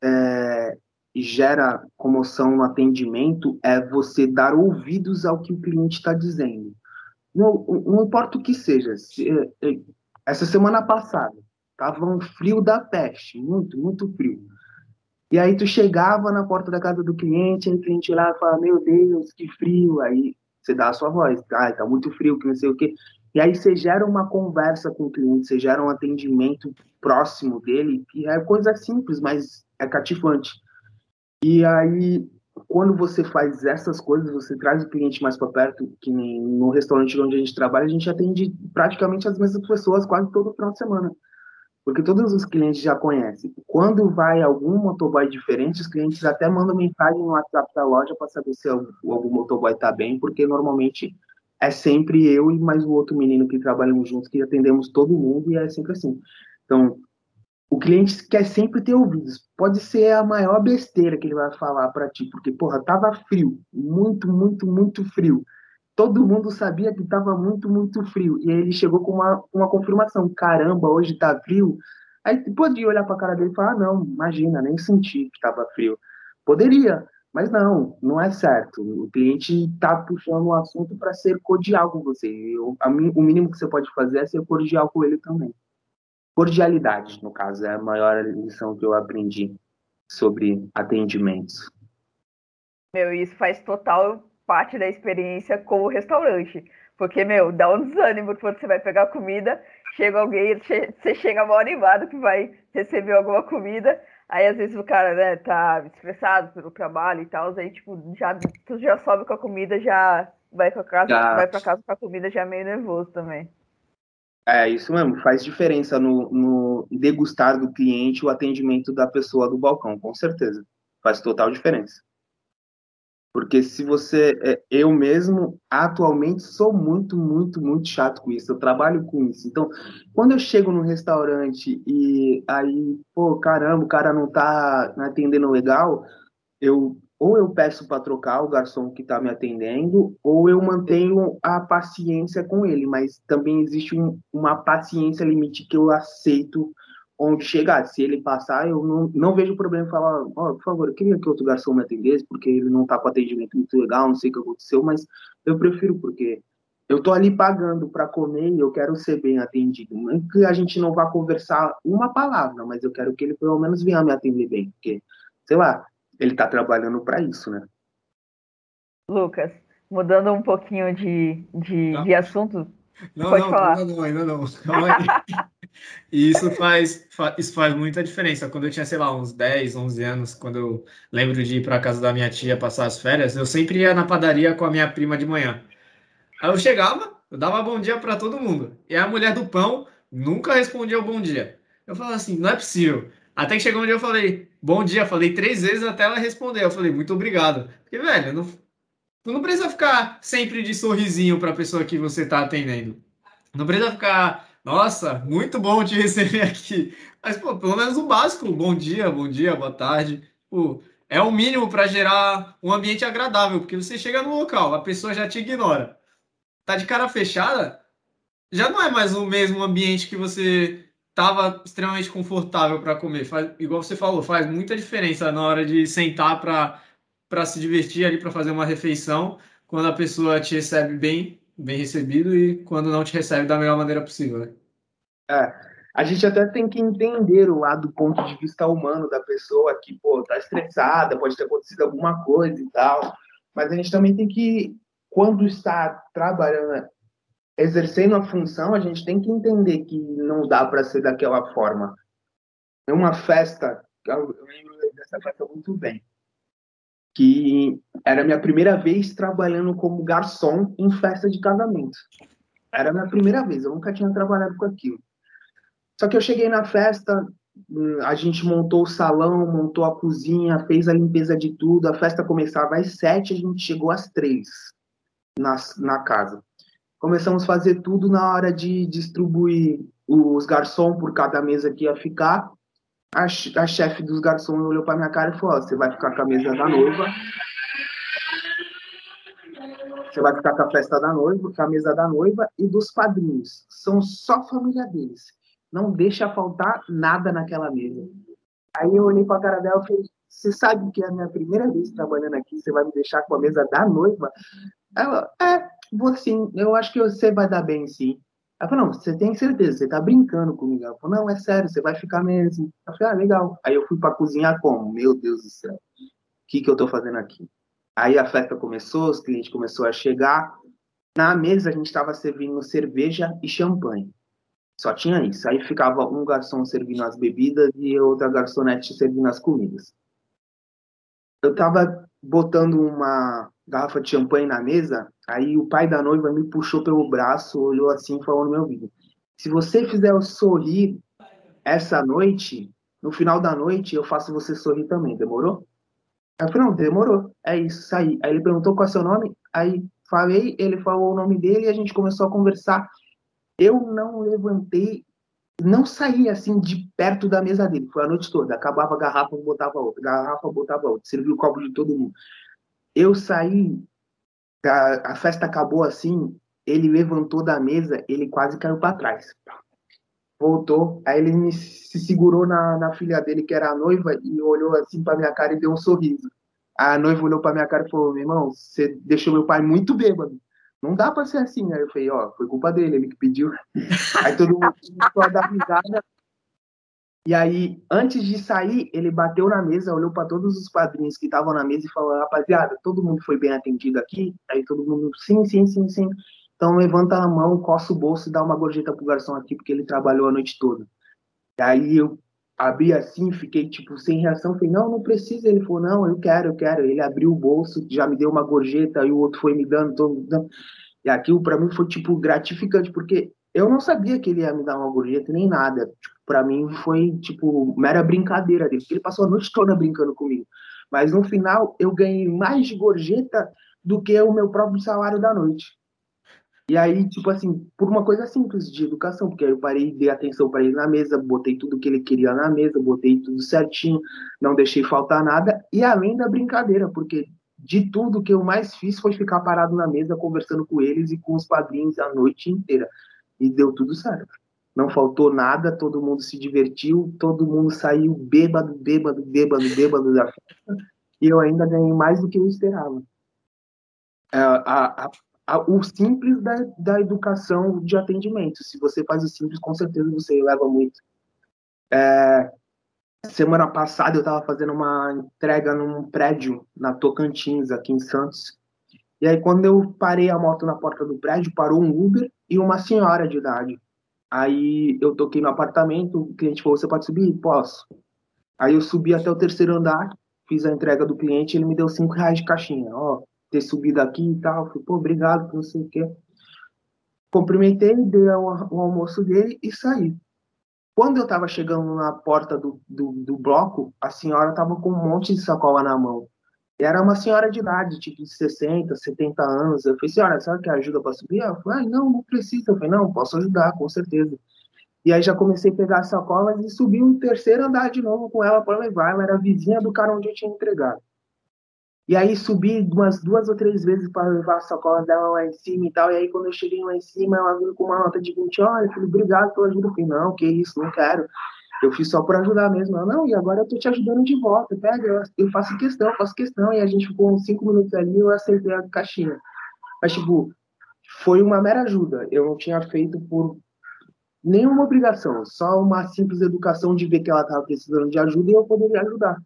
é, gera comoção no atendimento é você dar ouvidos ao que o cliente está dizendo. Não, não importa o que seja. Se, é, é, essa semana passada, Tava um frio da peste, muito, muito frio. E aí tu chegava na porta da casa do cliente, aí o cliente lá fala, meu Deus, que frio. Aí você dá a sua voz, ah, tá muito frio, que não sei o quê. E aí você gera uma conversa com o cliente, você gera um atendimento próximo dele, que é coisa simples, mas é cativante. E aí, quando você faz essas coisas, você traz o cliente mais para perto, que nem no restaurante onde a gente trabalha, a gente atende praticamente as mesmas pessoas quase todo final de semana porque todos os clientes já conhecem. Quando vai algum motoboy diferente, os clientes até mandam mensagem no WhatsApp da loja para saber se algum motoboy está bem, porque normalmente é sempre eu e mais o outro menino que trabalhamos juntos, que atendemos todo mundo, e é sempre assim. Então, o cliente quer sempre ter ouvidos. Pode ser a maior besteira que ele vai falar para ti, porque, porra, tava frio, muito, muito, muito frio todo mundo sabia que estava muito, muito frio. E aí ele chegou com uma, uma confirmação: caramba, hoje está frio. Aí podia olhar para a cara dele e falar: ah, não, imagina, nem senti que estava frio. Poderia, mas não, não é certo. O cliente está puxando o assunto para ser cordial com você. Eu, a, o mínimo que você pode fazer é ser cordial com ele também. Cordialidade, no caso, é a maior lição que eu aprendi sobre atendimentos. Meu, isso faz total parte da experiência com o restaurante. Porque, meu, dá um desânimo quando você vai pegar comida, chega alguém, você chega mal animado que vai receber alguma comida, aí às vezes o cara, né, tá estressado pelo trabalho e tal, aí, tipo, já, tu já sobe com a comida, já vai pra casa, já. vai pra casa com a comida já meio nervoso também. É, isso mesmo, faz diferença no, no degustar do cliente o atendimento da pessoa do balcão, com certeza. Faz total diferença. Porque se você. É, eu mesmo, atualmente, sou muito, muito, muito chato com isso. Eu trabalho com isso. Então, quando eu chego num restaurante e aí, pô, caramba, o cara não tá me atendendo legal, eu ou eu peço para trocar o garçom que está me atendendo, ou eu mantenho a paciência com ele, mas também existe um, uma paciência limite que eu aceito onde chegar. Se ele passar, eu não, não vejo problema em falar, oh, por favor, eu queria que outro garçom me atendesse, porque ele não está com atendimento muito legal, não sei o que aconteceu, mas eu prefiro, porque eu tô ali pagando para comer e eu quero ser bem atendido. Não que a gente não vá conversar uma palavra, mas eu quero que ele pelo menos venha me atender bem, porque, sei lá, ele está trabalhando para isso, né? Lucas, mudando um pouquinho de, de, de assunto, não, pode não, falar. Ainda não, ainda não. Calma aí. E isso faz, isso faz muita diferença. Quando eu tinha, sei lá, uns 10, 11 anos, quando eu lembro de ir para casa da minha tia passar as férias, eu sempre ia na padaria com a minha prima de manhã. Aí eu chegava, eu dava bom dia para todo mundo. E a mulher do pão nunca respondia o bom dia. Eu falava assim, não é possível. Até que chegou um dia eu falei, bom dia, falei três vezes até ela responder. Eu falei, muito obrigado. Porque, velho, não, tu não precisa ficar sempre de sorrisinho para a pessoa que você está atendendo. Não precisa ficar, nossa, muito bom te receber aqui. Mas, pô, pelo menos o básico, bom dia, bom dia, boa tarde. Pô, é o mínimo para gerar um ambiente agradável, porque você chega no local, a pessoa já te ignora. Tá de cara fechada, já não é mais o mesmo ambiente que você estava extremamente confortável para comer. Faz, igual você falou, faz muita diferença na hora de sentar para se divertir ali, para fazer uma refeição, quando a pessoa te recebe bem, bem recebido e quando não te recebe da melhor maneira possível. Né? É, a gente até tem que entender o lado do ponto de vista humano da pessoa que, pô, tá estressada, pode ter acontecido alguma coisa e tal. Mas a gente também tem que, quando está trabalhando, exercendo a função, a gente tem que entender que não dá para ser daquela forma. É uma festa, eu lembro dessa festa muito bem, que era minha primeira vez trabalhando como garçom em festa de casamento. Era minha primeira vez, eu nunca tinha trabalhado com aquilo. Só que eu cheguei na festa, hum, a gente montou o salão, montou a cozinha, fez a limpeza de tudo. A festa começava às sete, a gente chegou às três na, na casa. Começamos a fazer tudo na hora de distribuir os garçons por cada mesa que ia ficar. A, a chefe dos garçons olhou para minha cara e falou: Você vai ficar com a mesa da noiva. Você vai ficar com a festa da noiva, com a mesa da noiva e dos padrinhos. São só família deles não deixa faltar nada naquela mesa. Aí eu olhei para a cara dela e falei, você sabe que é a minha primeira vez trabalhando aqui, você vai me deixar com a mesa da noiva? Ela, é, vou sim, eu acho que você vai dar bem sim. Ela falou, não, você tem certeza, você tá brincando comigo. Ela falou, não, é sério, você vai ficar mesmo. Eu falei, ah, legal. Aí eu fui para cozinhar como? Meu Deus do céu, o que, que eu tô fazendo aqui? Aí a festa começou, os clientes começaram a chegar. Na mesa a gente estava servindo cerveja e champanhe. Só tinha isso. Aí ficava um garçom servindo as bebidas e outra garçonete servindo as comidas. Eu tava botando uma garrafa de champanhe na mesa, aí o pai da noiva me puxou pelo braço, olhou assim e falou no meu ouvido: Se você fizer eu sorrir essa noite, no final da noite eu faço você sorrir também, demorou? Aí eu falei, não, demorou. É isso, saí. Aí ele perguntou qual é seu nome, aí falei, ele falou o nome dele e a gente começou a conversar eu não levantei, não saí assim de perto da mesa dele. Foi a noite toda. Acabava a garrafa, botava outra. Garrafa, botava outra. Serviu o copo de todo mundo. Eu saí, a, a festa acabou assim. Ele levantou da mesa, ele quase caiu para trás. Voltou, aí ele me, se segurou na, na filha dele, que era a noiva, e olhou assim para minha cara e deu um sorriso. A noiva olhou para minha cara e falou: Meu irmão, você deixou meu pai muito bêbado não dá pra ser assim. Aí eu falei, ó, foi culpa dele, ele que pediu. Aí todo mundo começou a dar risada. E aí, antes de sair, ele bateu na mesa, olhou para todos os padrinhos que estavam na mesa e falou: rapaziada, todo mundo foi bem atendido aqui? Aí todo mundo, sim, sim, sim, sim. Então levanta a mão, coça o bolso e dá uma gorjeta pro garçom aqui, porque ele trabalhou a noite toda. E aí eu abri assim, fiquei tipo sem reação, falei, não, não precisa. Ele falou, não, eu quero, eu quero. Ele abriu o bolso, já me deu uma gorjeta, e o outro foi me dando, todo, dando. E aquilo para mim foi tipo gratificante, porque eu não sabia que ele ia me dar uma gorjeta nem nada. Tipo, para mim foi tipo mera brincadeira dele, ele passou a noite toda brincando comigo. Mas no final eu ganhei mais de gorjeta do que o meu próprio salário da noite. E aí, tipo assim, por uma coisa simples de educação, porque aí eu parei, dei atenção para ele na mesa, botei tudo que ele queria na mesa, botei tudo certinho, não deixei faltar nada, e além da brincadeira, porque de tudo que eu mais fiz foi ficar parado na mesa conversando com eles e com os padrinhos a noite inteira. E deu tudo certo. Não faltou nada, todo mundo se divertiu, todo mundo saiu bêbado, bêbado, bêbado, bêbado da festa, e eu ainda ganhei mais do que eu esperava. É, a, a, o simples da, da educação de atendimento. Se você faz o simples, com certeza você leva muito. É, semana passada eu estava fazendo uma entrega num prédio na Tocantins, aqui em Santos. E aí, quando eu parei a moto na porta do prédio, parou um Uber e uma senhora de idade. Aí eu toquei no apartamento, o cliente falou: Você pode subir? Posso. Aí eu subi até o terceiro andar, fiz a entrega do cliente ele me deu cinco reais de caixinha. Ó, ter subido aqui e tal. Falei, pô, obrigado, não sei o quê. Cumprimentei, dei o, almoço dele e saí. Quando eu estava chegando na porta do, do, do bloco, a senhora estava com um monte de sacola na mão. E era uma senhora de idade, tipo de 60, 70 anos. Eu falei, senhora, a senhora quer ajuda para subir? Ela falou, ah, não, não precisa. Eu falei, não, posso ajudar, com certeza. E aí já comecei a pegar as sacolas e subi um terceiro andar de novo com ela para levar. Ela era vizinha do cara onde eu tinha entregado. E aí subi umas duas ou três vezes para levar a sacola dela lá em cima e tal. E aí quando eu cheguei lá em cima, ela veio com uma nota de 20, olha, filho, obrigado pela ajuda. Eu falei, não, que isso, não quero. Eu fiz só por ajudar mesmo. Ela, não, e agora eu tô te ajudando de volta. Pega, eu faço questão, faço questão. E a gente ficou uns cinco minutos ali e eu aceitei a caixinha. Mas, tipo, foi uma mera ajuda. Eu não tinha feito por nenhuma obrigação, só uma simples educação de ver que ela estava precisando de ajuda e eu poderia ajudar.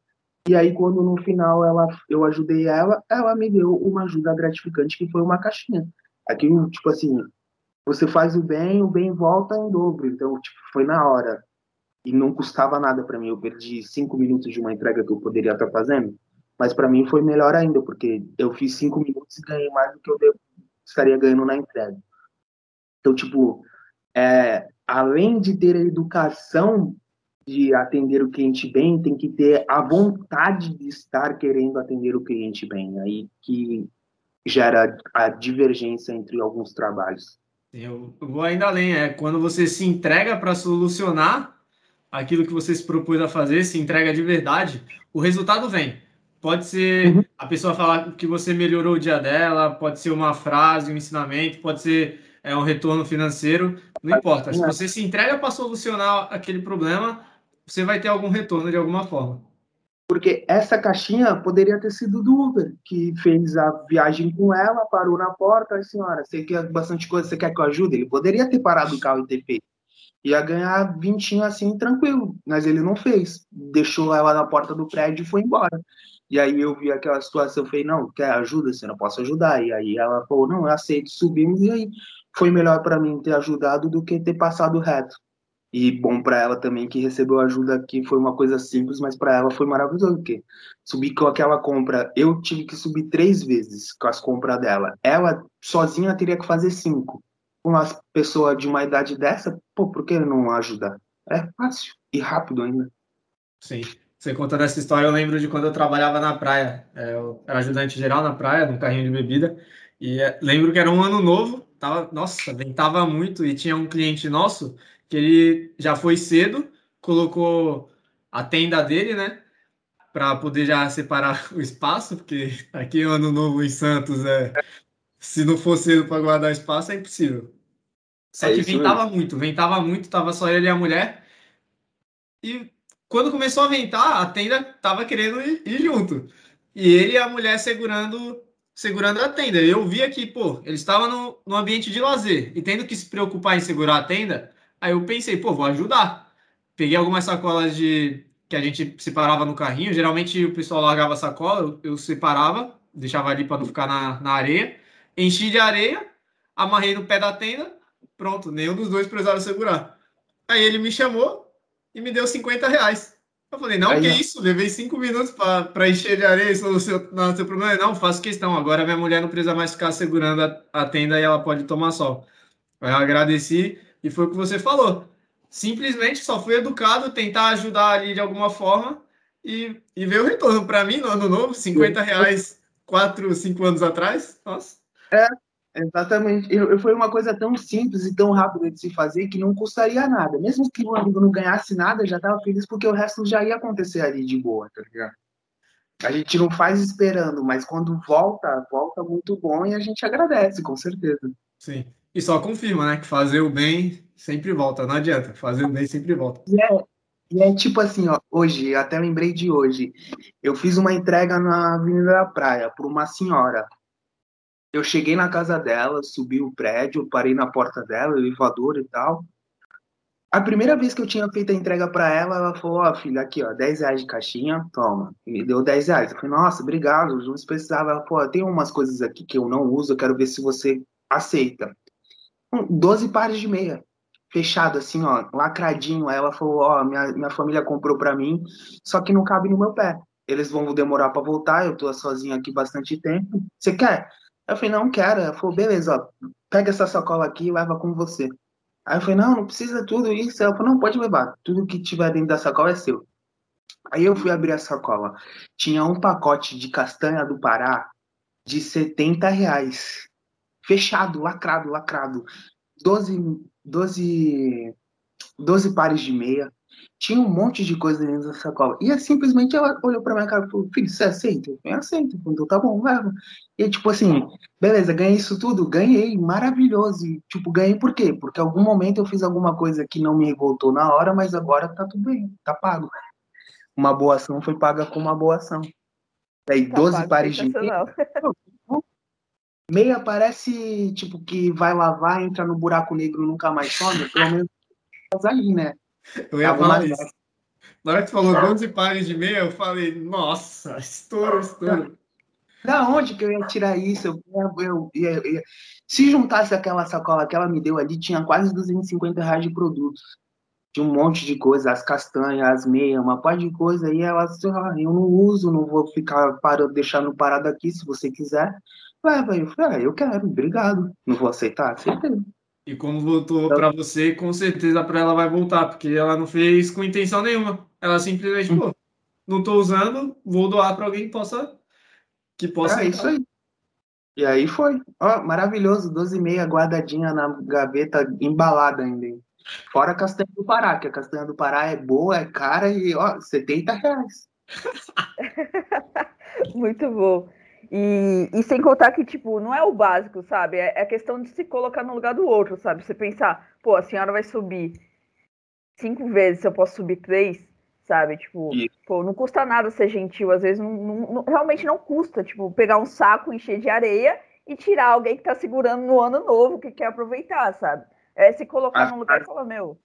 E aí, quando no final ela, eu ajudei ela, ela me deu uma ajuda gratificante, que foi uma caixinha. Aquilo, tipo assim, você faz o bem, o bem volta em dobro. Então, tipo, foi na hora. E não custava nada para mim. Eu perdi cinco minutos de uma entrega que eu poderia estar fazendo. Mas para mim foi melhor ainda, porque eu fiz cinco minutos e ganhei mais do que eu estaria ganhando na entrega. Então, tipo, é, além de ter a educação de atender o cliente bem, tem que ter a vontade de estar querendo atender o cliente bem. Aí que gera a divergência entre alguns trabalhos. Eu vou ainda além, é quando você se entrega para solucionar aquilo que você se propôs a fazer, se entrega de verdade, o resultado vem. Pode ser uhum. a pessoa falar que você melhorou o dia dela, pode ser uma frase, um ensinamento, pode ser é, um retorno financeiro, não importa. Se você se entrega para solucionar aquele problema, você vai ter algum retorno de alguma forma. Porque essa caixinha poderia ter sido do Uber, que fez a viagem com ela, parou na porta, a senhora, você quer bastante coisa, você quer que eu ajude? Ele poderia ter parado o carro e ter feito. Ia ganhar vintinho assim, tranquilo, mas ele não fez. Deixou ela na porta do prédio e foi embora. E aí eu vi aquela situação, eu falei, não, quer ajuda? Você não posso ajudar. E aí ela falou, não, eu aceito, subimos, e aí foi melhor para mim ter ajudado do que ter passado reto. E bom para ela também que recebeu ajuda aqui, foi uma coisa simples, mas para ela foi maravilhoso, porque subir com aquela compra, eu tive que subir três vezes com as compras dela. Ela sozinha teria que fazer cinco. Uma pessoa de uma idade dessa, pô, por que não ajudar? É fácil e rápido ainda. Sim. Você contando essa história, eu lembro de quando eu trabalhava na praia. É, eu era ajudante geral na praia, num carrinho de bebida. E é, lembro que era um ano novo, tava, nossa, ventava muito e tinha um cliente nosso que ele já foi cedo, colocou a tenda dele, né? Para poder já separar o espaço, porque aqui ano novo em Santos é. Se não for cedo para guardar espaço, é impossível. Só é que ventava mesmo. muito, ventava muito, tava só ele e a mulher. E quando começou a ventar, a tenda tava querendo ir, ir junto. E ele e a mulher segurando segurando a tenda. Eu vi aqui, pô, ele estava no, no ambiente de lazer e tendo que se preocupar em segurar a tenda, Aí eu pensei, pô, vou ajudar. Peguei algumas sacolas de que a gente separava no carrinho. Geralmente o pessoal largava a sacola, eu, eu separava, deixava ali para não ficar na, na areia. Enchi de areia, amarrei no pé da tenda, pronto, nenhum dos dois precisava segurar. Aí ele me chamou e me deu 50 reais. Eu falei, não, Aí, que isso? Levei cinco minutos para encher de areia e solucionar seu problema. Não, faço questão. Agora minha mulher não precisa mais ficar segurando a, a tenda e ela pode tomar sol. Aí eu agradeci. E foi o que você falou. Simplesmente só fui educado, tentar ajudar ali de alguma forma e, e ver o retorno. Para mim, no ano novo, 50 reais, 4, 5 anos atrás, nossa. É, exatamente. Eu, eu, foi uma coisa tão simples e tão rápida de se fazer que não custaria nada. Mesmo que o amigo não ganhasse nada, já estava feliz porque o resto já ia acontecer ali de boa, tá ligado? A gente não faz esperando, mas quando volta, volta muito bom e a gente agradece, com certeza. Sim. E só confirma, né? Que fazer o bem sempre volta, não adianta. Fazer o bem sempre volta. E é, e é tipo assim, ó, hoje, até lembrei de hoje. Eu fiz uma entrega na Avenida da Praia por uma senhora. Eu cheguei na casa dela, subi o prédio, parei na porta dela, elevador e tal. A primeira vez que eu tinha feito a entrega para ela, ela falou: Ó, oh, filha, aqui, ó, 10 reais de caixinha, toma. Me deu 10 reais. Eu falei: Nossa, obrigado, não precisava. Ela falou: Tem umas coisas aqui que eu não uso, eu quero ver se você aceita. 12 pares de meia. Fechado, assim, ó, lacradinho. Aí ela falou, ó, minha, minha família comprou para mim, só que não cabe no meu pé. Eles vão demorar para voltar, eu tô sozinho aqui bastante tempo. Você quer? Eu falei, não quero. Ela falou, beleza, ó, pega essa sacola aqui e leva com você. Aí eu falei, não, não precisa tudo isso. Ela falou, não, pode levar. Tudo que tiver dentro da sacola é seu. Aí eu fui abrir a sacola. Tinha um pacote de castanha do Pará de 70 reais. Fechado, lacrado, lacrado. 12, 12, 12 pares de meia. Tinha um monte de coisa dentro da sacola. E simplesmente ela olhou pra minha cara e falou: Filho, você aceita? Eu aceito. Então tá bom, leva. E tipo assim, beleza, ganhei isso tudo? Ganhei, maravilhoso. E, tipo, ganhei por quê? Porque em algum momento eu fiz alguma coisa que não me revoltou na hora, mas agora tá tudo bem, tá pago. Uma boa ação foi paga com uma boa ação. Aí, tá 12 pares de meia. Meia parece, tipo, que vai lavar, entra no buraco negro nunca mais some. Pelo menos ali, né? Eu ia falar isso. Na hora que tu falou 12 pares de meia, eu falei, nossa, estouro, estouro. Da onde que eu ia tirar isso? Eu, eu, eu, eu, se juntasse aquela sacola que ela me deu ali, tinha quase 250 reais de produtos. Tinha um monte de coisa, as castanhas, as meias, uma par de coisa. E ela disse, ah, eu não uso, não vou ficar parando, deixando parado aqui, se você quiser. Leva. Eu falei, ah, eu quero, obrigado. Não vou aceitar? Aceitei. E como voltou então, para você, com certeza para ela vai voltar, porque ela não fez com intenção nenhuma. Ela simplesmente, pô, não estou usando, vou doar para alguém que possa. Que possa é isso aí. E aí foi. Ó, maravilhoso, 12,5 guardadinha na gaveta, embalada ainda. Hein? Fora a castanha do Pará, que a castanha do Pará é boa, é cara e, ó, 70 reais. Muito bom. E, e sem contar que, tipo, não é o básico, sabe? É, é questão de se colocar no lugar do outro, sabe? Você pensar, pô, a senhora vai subir cinco vezes, se eu posso subir três, sabe? Tipo, pô, não custa nada ser gentil, às vezes não, não, não, realmente não custa, tipo, pegar um saco, encher de areia e tirar alguém que tá segurando no ano novo, que quer aproveitar, sabe? É se colocar a no lugar e falar, meu.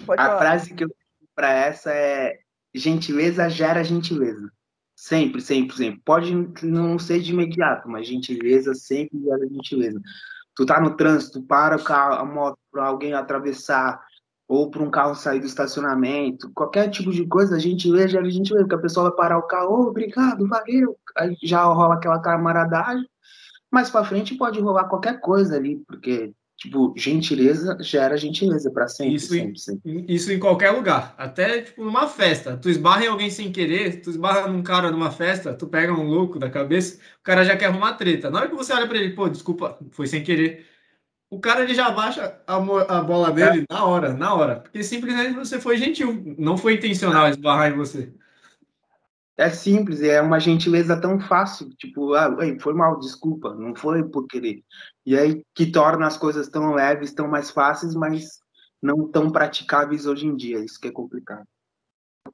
a falar. frase que eu para essa é gentileza gera gentileza. Sempre, sempre, sempre. Pode não ser de imediato, mas gentileza sempre gera gentileza. Tu tá no trânsito, para o carro, a moto para alguém atravessar, ou para um carro sair do estacionamento, qualquer tipo de coisa, a gentileza gera gentileza, porque a pessoa vai parar o carro, oh, obrigado, valeu, aí já rola aquela camaradagem, mais para frente pode rolar qualquer coisa ali, porque Tipo, gentileza gera gentileza para sempre, isso sempre, sempre. Em, isso em qualquer lugar. Até, tipo, numa festa. Tu esbarra em alguém sem querer, tu esbarra num cara numa festa, tu pega um louco da cabeça, o cara já quer arrumar treta. Na hora que você olha para ele, pô, desculpa, foi sem querer. O cara ele já baixa a, a bola dele é. na hora, na hora. Porque simplesmente você foi gentil. Não foi intencional esbarrar em você. É simples, é uma gentileza tão fácil, tipo, ah, foi mal, desculpa, não foi por querer. E aí que torna as coisas tão leves, tão mais fáceis, mas não tão praticáveis hoje em dia, isso que é complicado.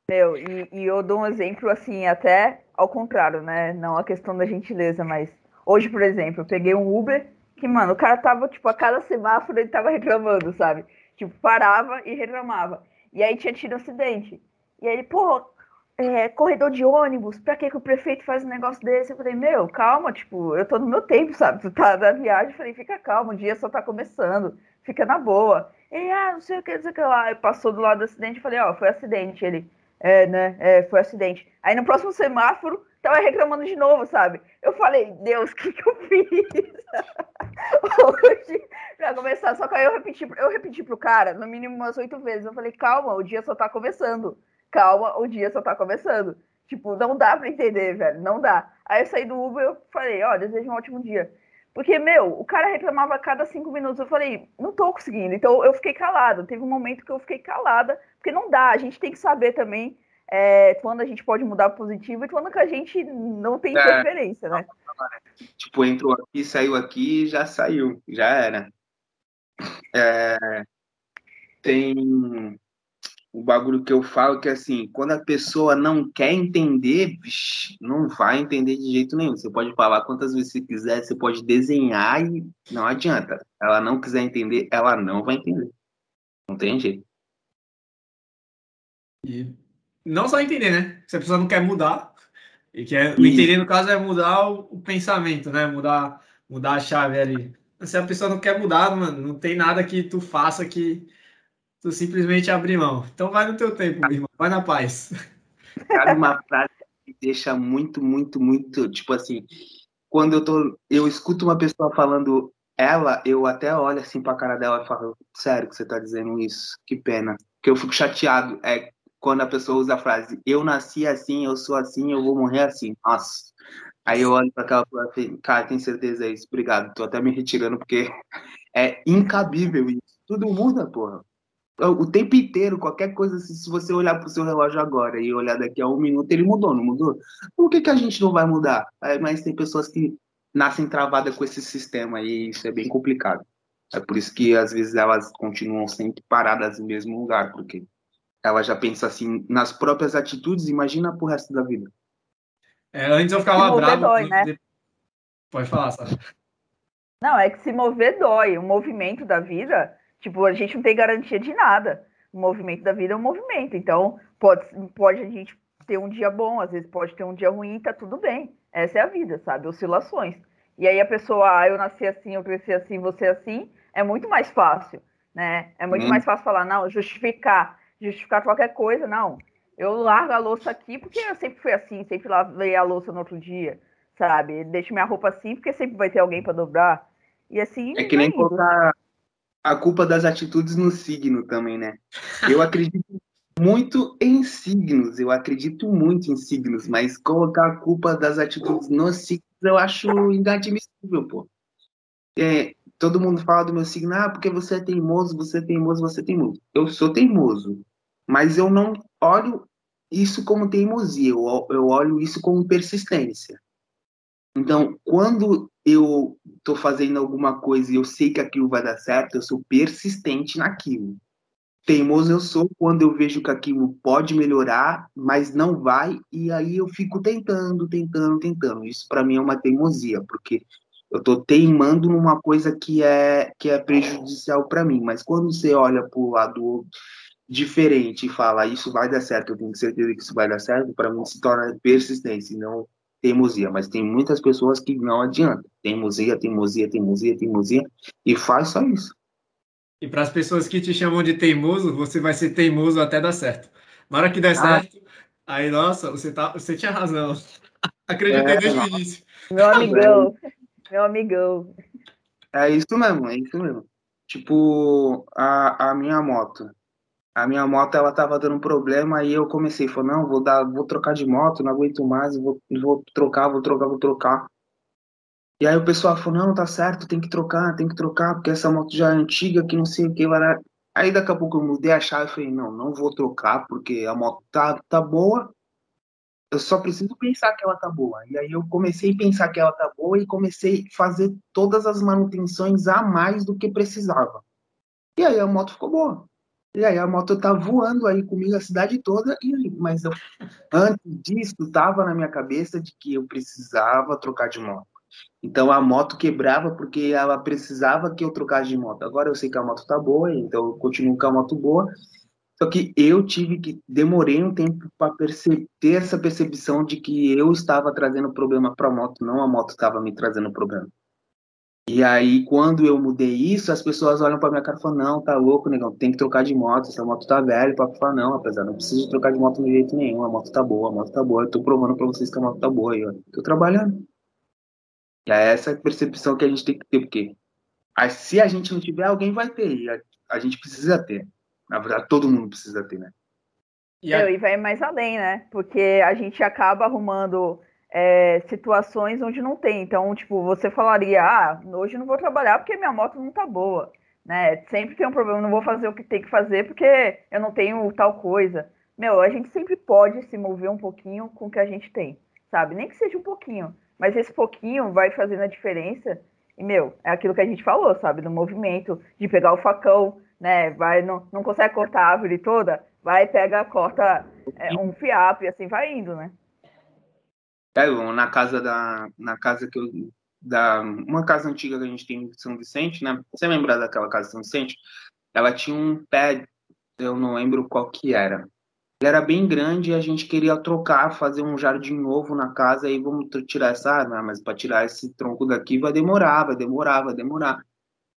Meu, e, e eu dou um exemplo assim, até ao contrário, né? Não a questão da gentileza, mas hoje, por exemplo, eu peguei um Uber que, mano, o cara tava, tipo, a cada semáforo ele tava reclamando, sabe? Tipo, parava e reclamava. E aí tinha tido acidente. E aí ele, pô, é, corredor de ônibus, pra que, que o prefeito faz um negócio desse? Eu falei, meu, calma, tipo, eu tô no meu tempo, sabe? Tu tá na viagem, eu falei, fica calma, o dia só tá começando, fica na boa. Ele, ah, não sei o que, não sei o que lá. Passou do lado do acidente, falei, ó, oh, foi acidente. Ele, é, né, é, foi acidente. Aí no próximo semáforo, tava reclamando de novo, sabe? Eu falei, Deus, o que que eu fiz? Hoje, pra começar, só que aí eu repeti, eu repeti pro cara, no mínimo umas oito vezes, eu falei, calma, o dia só tá começando calma, o dia só tá começando. Tipo, não dá pra entender, velho, não dá. Aí eu saí do Uber e eu falei, ó, oh, desejo um ótimo dia. Porque, meu, o cara reclamava a cada cinco minutos. Eu falei, não tô conseguindo. Então eu fiquei calada. Teve um momento que eu fiquei calada, porque não dá. A gente tem que saber também é, quando a gente pode mudar positivo e quando que a gente não tem é, preferência, né? Tipo, entrou aqui, saiu aqui já saiu. Já era. É, tem o bagulho que eu falo que assim, quando a pessoa não quer entender, não vai entender de jeito nenhum. Você pode falar quantas vezes você quiser, você pode desenhar e não adianta. Ela não quiser entender, ela não vai entender. Não tem jeito. E não só entender, né? Se a pessoa não quer mudar, e quer, o entender no caso é mudar o, o, pensamento, né? Mudar, mudar a chave ali. Se a pessoa não quer mudar, mano, não tem nada que tu faça que tu simplesmente abrir mão. Então vai no teu tempo, irmão. Vai na paz. Sabe uma frase que deixa muito, muito, muito, tipo assim, quando eu tô, eu escuto uma pessoa falando ela, eu até olho assim pra cara dela e falo, sério que você tá dizendo isso? Que pena. Que eu fico chateado. É quando a pessoa usa a frase, eu nasci assim, eu sou assim, eu vou morrer assim. Nossa. Aí eu olho pra aquela e falo, cara, tem certeza é isso? Obrigado. Tô até me retirando porque é incabível isso. Tudo muda, porra. O tempo inteiro, qualquer coisa, se você olhar pro seu relógio agora e olhar daqui a um minuto, ele mudou, não mudou? Por que, que a gente não vai mudar? É, mas tem pessoas que nascem travadas com esse sistema e isso é bem complicado. É por isso que às vezes elas continuam sempre paradas no mesmo lugar, porque ela já pensa assim nas próprias atitudes, imagina pro resto da vida. É, antes eu ficava bravo. Dói, né? Pode falar, Sara. Não, é que se mover dói. O movimento da vida, tipo, a gente não tem garantia de nada. O movimento da vida é um movimento. Então, pode, pode a gente ter um dia bom, às vezes pode ter um dia ruim, tá tudo bem. Essa é a vida, sabe? Oscilações. E aí a pessoa, ah, eu nasci assim, eu cresci assim, você assim, é muito mais fácil, né? É muito hum. mais fácil falar, não, justificar, justificar qualquer coisa, não. Eu largo a louça aqui porque eu sempre fui assim, sempre lavei a louça no outro dia, sabe? Deixo minha roupa assim porque sempre vai ter alguém para dobrar. E assim. É que nem colocar a culpa das atitudes no signo também, né? Eu acredito muito em signos, eu acredito muito em signos, mas colocar a culpa das atitudes nos signos eu acho inadmissível, pô. É, todo mundo fala do meu signo, ah, porque você é teimoso, você é teimoso, você é teimoso. Eu sou teimoso, mas eu não olho isso como teimosia, eu, eu olho isso como persistência. Então, quando eu estou fazendo alguma coisa e eu sei que aquilo vai dar certo, eu sou persistente naquilo. Teimoso eu sou quando eu vejo que aquilo pode melhorar, mas não vai, e aí eu fico tentando, tentando, tentando. Isso para mim é uma teimosia, porque eu estou teimando numa coisa que é que é prejudicial para mim. Mas quando você olha para o lado diferente e fala isso vai dar certo, eu tenho certeza que isso vai dar certo, para mim se torna persistência, não teimosia. Mas tem muitas pessoas que não adianta. Teimosia, teimosia, teimosia, teimosia, e faz só isso. E para as pessoas que te chamam de teimoso, você vai ser teimoso até dar certo. Na hora que der ah. certo, aí, nossa, você, tá, você tinha razão. Acreditei é, desde o início. Meu amigão. Meu amigão. É isso mesmo, é isso mesmo. Tipo, a, a minha moto. A minha moto, ela tava dando problema e eu comecei, falei, não, vou dar, vou trocar de moto, não aguento mais, vou, vou trocar, vou trocar, vou trocar. E aí o pessoal falou, não, tá certo, tem que trocar, tem que trocar, porque essa moto já é antiga, que não sei o que. Lá. Aí daqui a pouco eu mudei a chave e falei, não, não vou trocar, porque a moto tá, tá boa, eu só preciso pensar que ela tá boa. E aí eu comecei a pensar que ela tá boa e comecei a fazer todas as manutenções a mais do que precisava. E aí a moto ficou boa. E aí a moto tá voando aí comigo a cidade toda, e mas eu, antes disso, tava na minha cabeça de que eu precisava trocar de moto. Então a moto quebrava porque ela precisava que eu trocasse de moto. Agora eu sei que a moto tá boa, então eu continuo com a moto boa. Só que eu tive que demorei um tempo para ter essa percepção de que eu estava trazendo problema para a moto, não a moto estava me trazendo problema. E aí, quando eu mudei isso, as pessoas olham para minha cara e falam: Não, tá louco, negão, tem que trocar de moto. Essa moto tá velha. O papo fala: Não, apesar, não preciso trocar de moto de jeito nenhum. A moto tá boa, a moto tá boa. Eu tô provando para vocês que a moto tá boa aí, ó. Tô trabalhando. E é essa percepção que a gente tem que ter, porque se a gente não tiver, alguém vai ter. E a, a gente precisa ter. Na verdade, todo mundo precisa ter, né? E, a... e vai mais além, né? Porque a gente acaba arrumando é, situações onde não tem. Então, tipo, você falaria, ah, hoje não vou trabalhar porque minha moto não tá boa. Né? Sempre tem um problema, não vou fazer o que tem que fazer porque eu não tenho tal coisa. Meu, a gente sempre pode se mover um pouquinho com o que a gente tem, sabe? Nem que seja um pouquinho. Mas esse pouquinho vai fazendo a diferença. E, meu, é aquilo que a gente falou, sabe? Do movimento, de pegar o facão, né? Vai, não, não consegue cortar a árvore toda, vai, pega, corta é, um fiapo e assim vai indo, né? Na casa da. Na casa que eu. Da, uma casa antiga que a gente tem em São Vicente, né? Você lembra daquela casa de São Vicente? Ela tinha um pé, eu não lembro qual que era. Ele era bem grande e a gente queria trocar, fazer um jardim novo na casa e vamos tirar essa ah, mas para tirar esse tronco daqui vai demorar, vai demorar, vai demorar.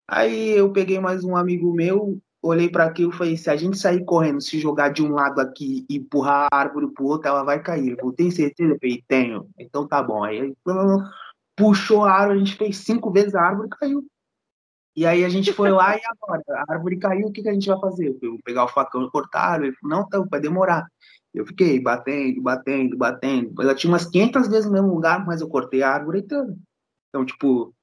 Aí eu peguei mais um amigo meu, olhei para aquilo e falei: se a gente sair correndo, se jogar de um lado aqui e empurrar a árvore pro outro, ela vai cair. Eu falei, tem certeza? Eu falei, tenho. Então tá bom. Aí puxou a árvore, a gente fez cinco vezes a árvore e caiu. E aí a gente foi lá e agora? A árvore caiu, o que, que a gente vai fazer? Eu vou pegar o facão e cortar. Ele falou, não, então, vai demorar. Eu fiquei batendo, batendo, batendo. Eu tinha umas 500 vezes no mesmo lugar, mas eu cortei a árvore toda. Então, tipo,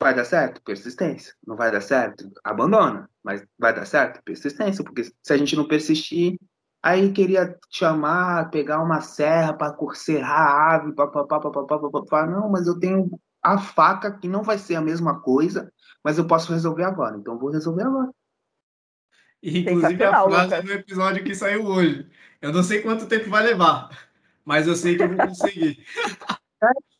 vai dar certo? Persistência. Não vai dar certo? Abandona. Mas vai dar certo? Persistência. Porque se a gente não persistir, aí queria chamar, pegar uma serra para serrar a árvore, papapá, papapá, papapá. Não, mas eu tenho a faca que não vai ser a mesma coisa, mas eu posso resolver agora. Então, vou resolver agora. Inclusive a frase do episódio que saiu hoje. Eu não sei quanto tempo vai levar, mas eu sei que eu vou conseguir.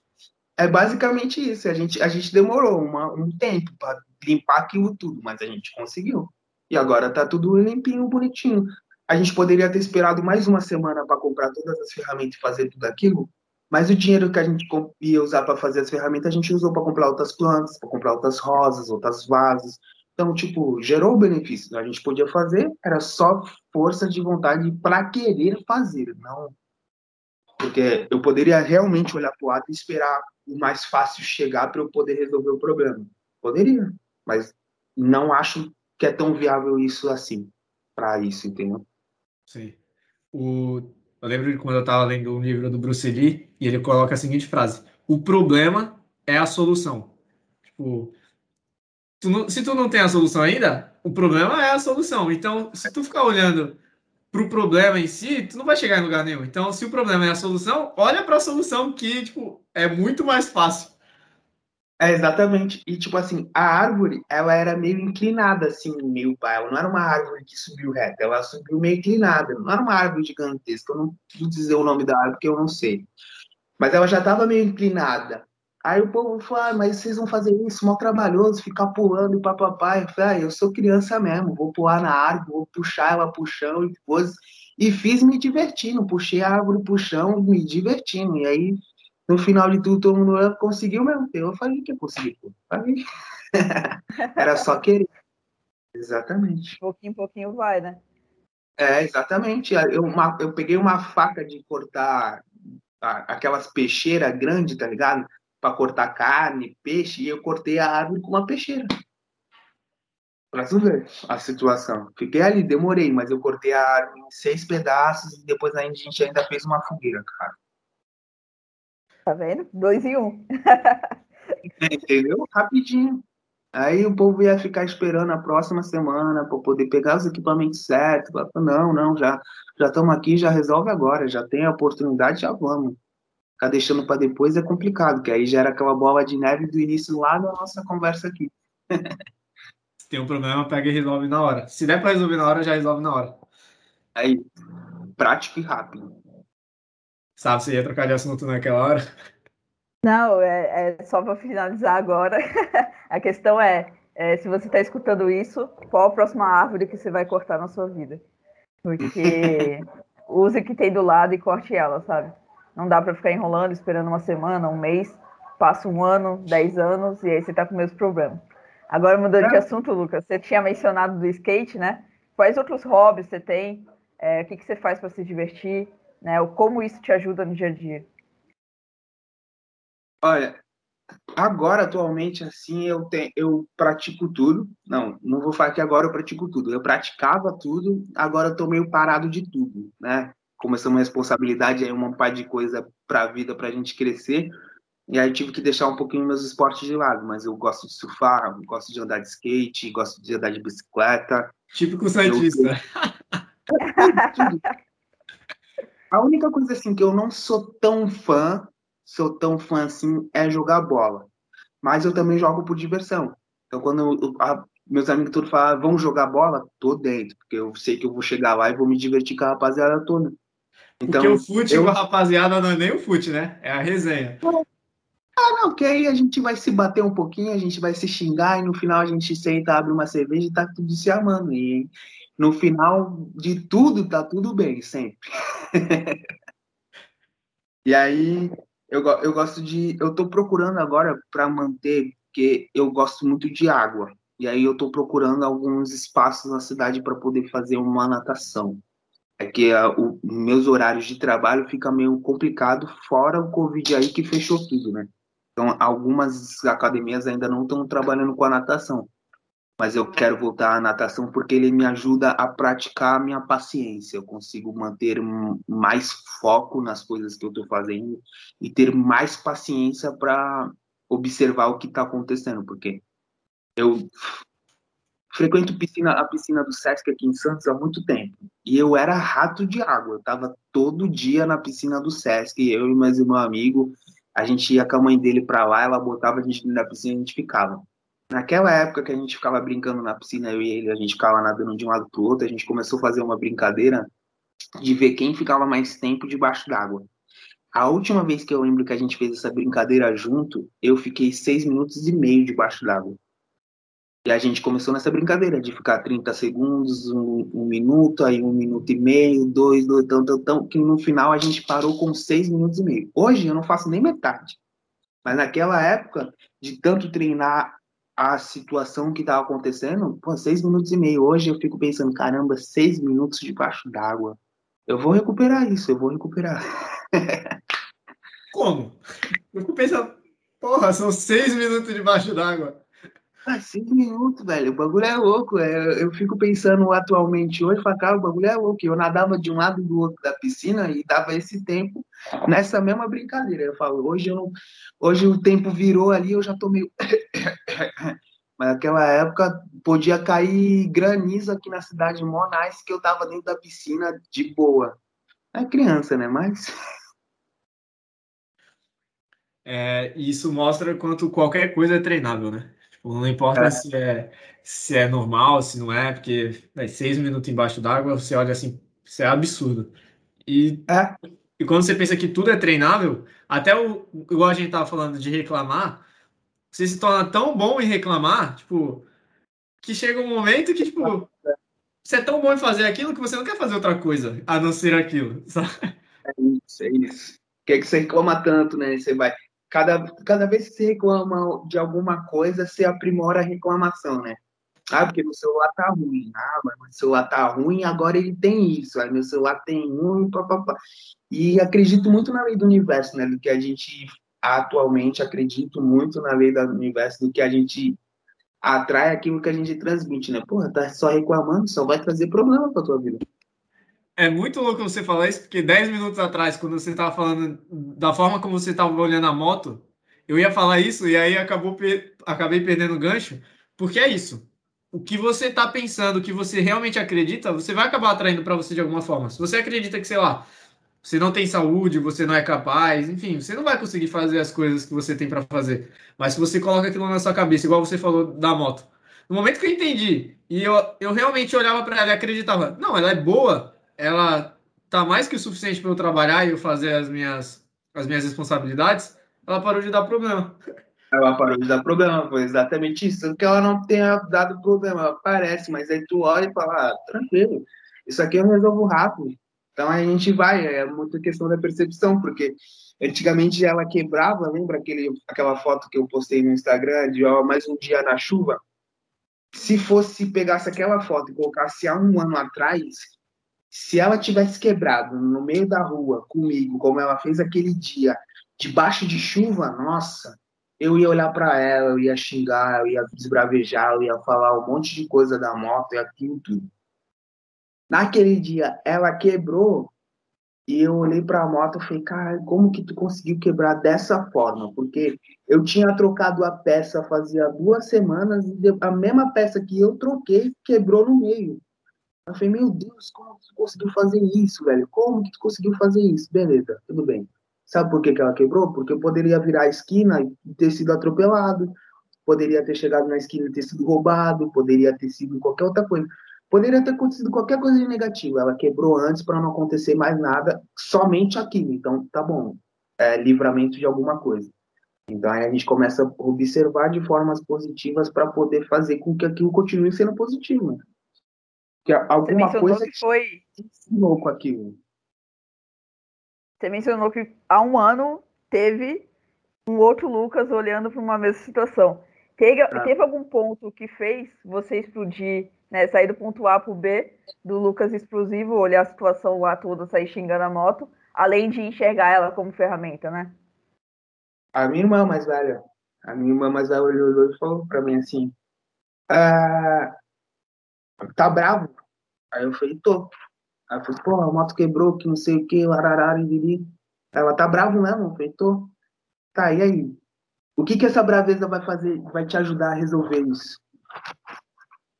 É, basicamente isso. A gente, a gente demorou uma, um tempo para limpar aquilo tudo, mas a gente conseguiu. E agora tá tudo limpinho, bonitinho. A gente poderia ter esperado mais uma semana para comprar todas as ferramentas e fazer tudo aquilo, mas o dinheiro que a gente ia usar para fazer as ferramentas, a gente usou para comprar outras plantas, para comprar outras rosas, outras vasos. Então, tipo, gerou benefício. A gente podia fazer, era só força de vontade para querer fazer, não. Porque eu poderia realmente olhar para o lado e esperar o mais fácil chegar para eu poder resolver o problema. Poderia, mas não acho que é tão viável isso assim, para isso, entendeu? Sim. O... Eu lembro de quando eu estava lendo um livro do Bruce Lee e ele coloca a seguinte frase: O problema é a solução. Tipo, tu não, se tu não tem a solução ainda, o problema é a solução. Então, se tu ficar olhando para o problema em si, tu não vai chegar em lugar nenhum. Então, se o problema é a solução, olha para a solução que tipo é muito mais fácil. É, exatamente. E, tipo assim, a árvore, ela era meio inclinada, assim, meio pá. Ela não era uma árvore que subiu reta, ela subiu meio inclinada. Não era uma árvore gigantesca. Eu não preciso dizer o nome da árvore, porque eu não sei. Mas ela já estava meio inclinada. Aí o povo falou, ah, mas vocês vão fazer isso, mal trabalhoso, ficar pulando e papapá. Eu falei, ah, eu sou criança mesmo, vou pular na árvore, vou puxar ela pro chão e depois... E fiz me divertindo, puxei a árvore pro chão, me divertindo. E aí, no final de tudo, todo mundo conseguiu mesmo. Eu falei que eu consegui, pô. Falei. Era só querer. Exatamente. Pouquinho em pouquinho vai, né? É, exatamente. Eu, uma, eu peguei uma faca de cortar aquelas peixeiras grandes, tá ligado? Para cortar carne, peixe, e eu cortei a árvore com uma peixeira. Pra tu ver a situação. Fiquei ali, demorei, mas eu cortei a árvore em seis pedaços e depois a gente ainda fez uma fogueira, cara. Tá vendo? Dois em um. Entendeu? Rapidinho. Aí o povo ia ficar esperando a próxima semana para poder pegar os equipamentos certos. Não, não, já já estamos aqui, já resolve agora, já tem a oportunidade, já vamos ficar deixando para depois é complicado, que aí gera aquela bola de neve do início lá da nossa conversa aqui. Se tem um problema, pega e resolve na hora. Se der para resolver na hora, já resolve na hora. Aí, prático e rápido. Sabe, você ia trocar de assunto naquela hora? Não, é, é só para finalizar agora. a questão é, é, se você está escutando isso, qual a próxima árvore que você vai cortar na sua vida? Porque use o que tem do lado e corte ela, sabe? Não dá para ficar enrolando, esperando uma semana, um mês, passa um ano, dez anos e aí você está com o mesmo problema. Agora, mudando de assunto, Lucas, você tinha mencionado do skate, né? Quais outros hobbies você tem? É, o que, que você faz para se divertir? Né? Como isso te ajuda no dia a dia? Olha, agora, atualmente, assim, eu, tenho, eu pratico tudo. Não, não vou falar que agora eu pratico tudo. Eu praticava tudo, agora eu tô meio parado de tudo, né? Começou uma responsabilidade aí, uma par de coisa para a vida, para a gente crescer. E aí tive que deixar um pouquinho meus esportes de lado, mas eu gosto de surfar, gosto de andar de skate, gosto de andar de bicicleta. Típico santista. a única coisa assim que eu não sou tão fã, sou tão fã assim, é jogar bola. Mas eu também jogo por diversão. Então quando eu, a, meus amigos todos falam, ah, vamos jogar bola, tô dentro, porque eu sei que eu vou chegar lá e vou me divertir com a rapaziada toda. Então, Porque o fute eu... rapaziada não é nem o fute, né? É a resenha. Ah, não, que aí a gente vai se bater um pouquinho, a gente vai se xingar e no final a gente senta, abre uma cerveja e tá tudo se amando. E no final de tudo, tá tudo bem, sempre. e aí, eu, eu gosto de. Eu tô procurando agora para manter, porque eu gosto muito de água. E aí eu tô procurando alguns espaços na cidade para poder fazer uma natação é que a, o, meus horários de trabalho fica meio complicado, fora o Covid aí que fechou tudo, né? Então, algumas academias ainda não estão trabalhando com a natação. mas eu quero voltar à natação porque ele me ajuda a praticar a minha paciência. Eu consigo manter mais foco nas coisas que eu estou fazendo e ter mais paciência para observar o que está acontecendo, porque eu frequento piscina, a piscina do Sesc aqui em Santos há muito tempo e eu era rato de água. Eu estava todo dia na piscina do Sesc, eu e mais meu amigo, a gente ia com a mãe dele para lá, ela botava a gente na piscina e a gente ficava. Naquela época que a gente ficava brincando na piscina, eu e ele, a gente ficava nadando de um lado para o outro, a gente começou a fazer uma brincadeira de ver quem ficava mais tempo debaixo d'água. A última vez que eu lembro que a gente fez essa brincadeira junto, eu fiquei seis minutos e meio debaixo d'água. E a gente começou nessa brincadeira de ficar 30 segundos, um, um, minuto, aí um minuto e meio, dois, dois, tão, tão, tão, que no final a gente parou com seis minutos e meio. Hoje eu não faço nem metade. Mas naquela época, de tanto treinar a situação que estava acontecendo, pô, seis minutos e meio. Hoje eu fico pensando, caramba, seis minutos debaixo d'água. Eu vou recuperar isso, eu vou recuperar. Como? Eu fico pensando, porra, são seis minutos debaixo d'água. Ah, cinco minutos, velho. O bagulho é louco. É, eu fico pensando atualmente hoje, falo, cara, o bagulho é louco. Eu nadava de um lado do outro da piscina e dava esse tempo nessa mesma brincadeira. Eu falo, hoje eu não, hoje o tempo virou ali, eu já tô meio. Mas naquela época podia cair granizo aqui na cidade de Monais que eu tava dentro da piscina de boa. É criança, né? Mas. É, isso mostra quanto qualquer coisa é treinável, né? Não importa é. se, é, se é normal, se não é, porque seis minutos embaixo d'água, você olha assim, isso é absurdo. E, é. e quando você pensa que tudo é treinável, até o, igual a gente tava falando de reclamar, você se torna tão bom em reclamar, tipo, que chega um momento que, tipo, você é tão bom em fazer aquilo que você não quer fazer outra coisa, a não ser aquilo, sabe? É isso, é isso. O que, é que você reclama tanto, né? Você vai, cada, cada vez que você reclama de alguma coisa, você aprimora a reclamação, né? Ah, porque meu celular tá ruim. Ah, mas meu celular tá ruim, agora ele tem isso. Aí meu celular tem um, papapá. E acredito muito na lei do universo, né? Do que a gente atualmente acredito muito na lei do universo, do que a gente atrai aquilo que a gente transmite, né? Porra, tá só reclamando, só vai trazer problema pra tua vida. É muito louco você falar isso, porque 10 minutos atrás, quando você estava falando da forma como você estava olhando a moto, eu ia falar isso e aí acabou acabei perdendo o gancho, porque é isso. O que você está pensando, o que você realmente acredita, você vai acabar atraindo para você de alguma forma. Se você acredita que, sei lá, você não tem saúde, você não é capaz, enfim, você não vai conseguir fazer as coisas que você tem para fazer. Mas se você coloca aquilo na sua cabeça, igual você falou da moto, no momento que eu entendi e eu, eu realmente olhava para ela e acreditava, não, ela é boa, ela tá mais que o suficiente para eu trabalhar e eu fazer as minhas, as minhas responsabilidades, ela parou de dar problema. Ela parou de dar problema, foi exatamente isso. Que ela não tenha dado problema, ela aparece, mas aí tu olha e fala, ah, tranquilo, isso aqui eu resolvo rápido. Então a gente vai, é muito questão da percepção, porque antigamente ela quebrava, lembra aquele, aquela foto que eu postei no Instagram de ó, mais um dia na chuva? Se fosse, pegasse aquela foto e colocasse há um ano atrás, se ela tivesse quebrado no meio da rua comigo, como ela fez aquele dia, debaixo de chuva, nossa, eu ia olhar para ela, eu ia xingar, eu ia desbravejar, eu ia falar um monte de coisa da moto e aquilo tudo. Naquele dia, ela quebrou e eu olhei para a moto e falei, cara, como que tu conseguiu quebrar dessa forma? Porque eu tinha trocado a peça fazia duas semanas e a mesma peça que eu troquei quebrou no meio. Eu falei, meu Deus, como tu conseguiu fazer isso, velho? Como que tu conseguiu fazer isso? Beleza, tudo bem. Sabe por que, que ela quebrou? Porque eu poderia virar a esquina e ter sido atropelado, poderia ter chegado na esquina e ter sido roubado, poderia ter sido qualquer outra coisa. Poderia ter acontecido qualquer coisa de negativo. Ela quebrou antes para não acontecer mais nada, somente aquilo. Então, tá bom. É livramento de alguma coisa. Então, aí a gente começa a observar de formas positivas para poder fazer com que aquilo continue sendo positivo. Que alguma coisa que foi ensinou com aquilo. Você mencionou que há um ano teve um outro Lucas olhando para uma mesma situação. Teve, ah. teve algum ponto que fez você explodir, né, sair do ponto A para o B, do Lucas explosivo, olhar a situação lá toda, sair xingando a moto, além de enxergar ela como ferramenta, né? A minha irmã mais velha. A minha irmã mais velha olhou e falou para mim assim: ah, tá bravo? Aí eu falei, tô. Aí eu falei, pô, a moto quebrou, que não sei o que, ararara, e Ela tá bravo mesmo? Eu falei, tô. Tá, e aí? O que que essa braveza vai fazer, vai te ajudar a resolver isso?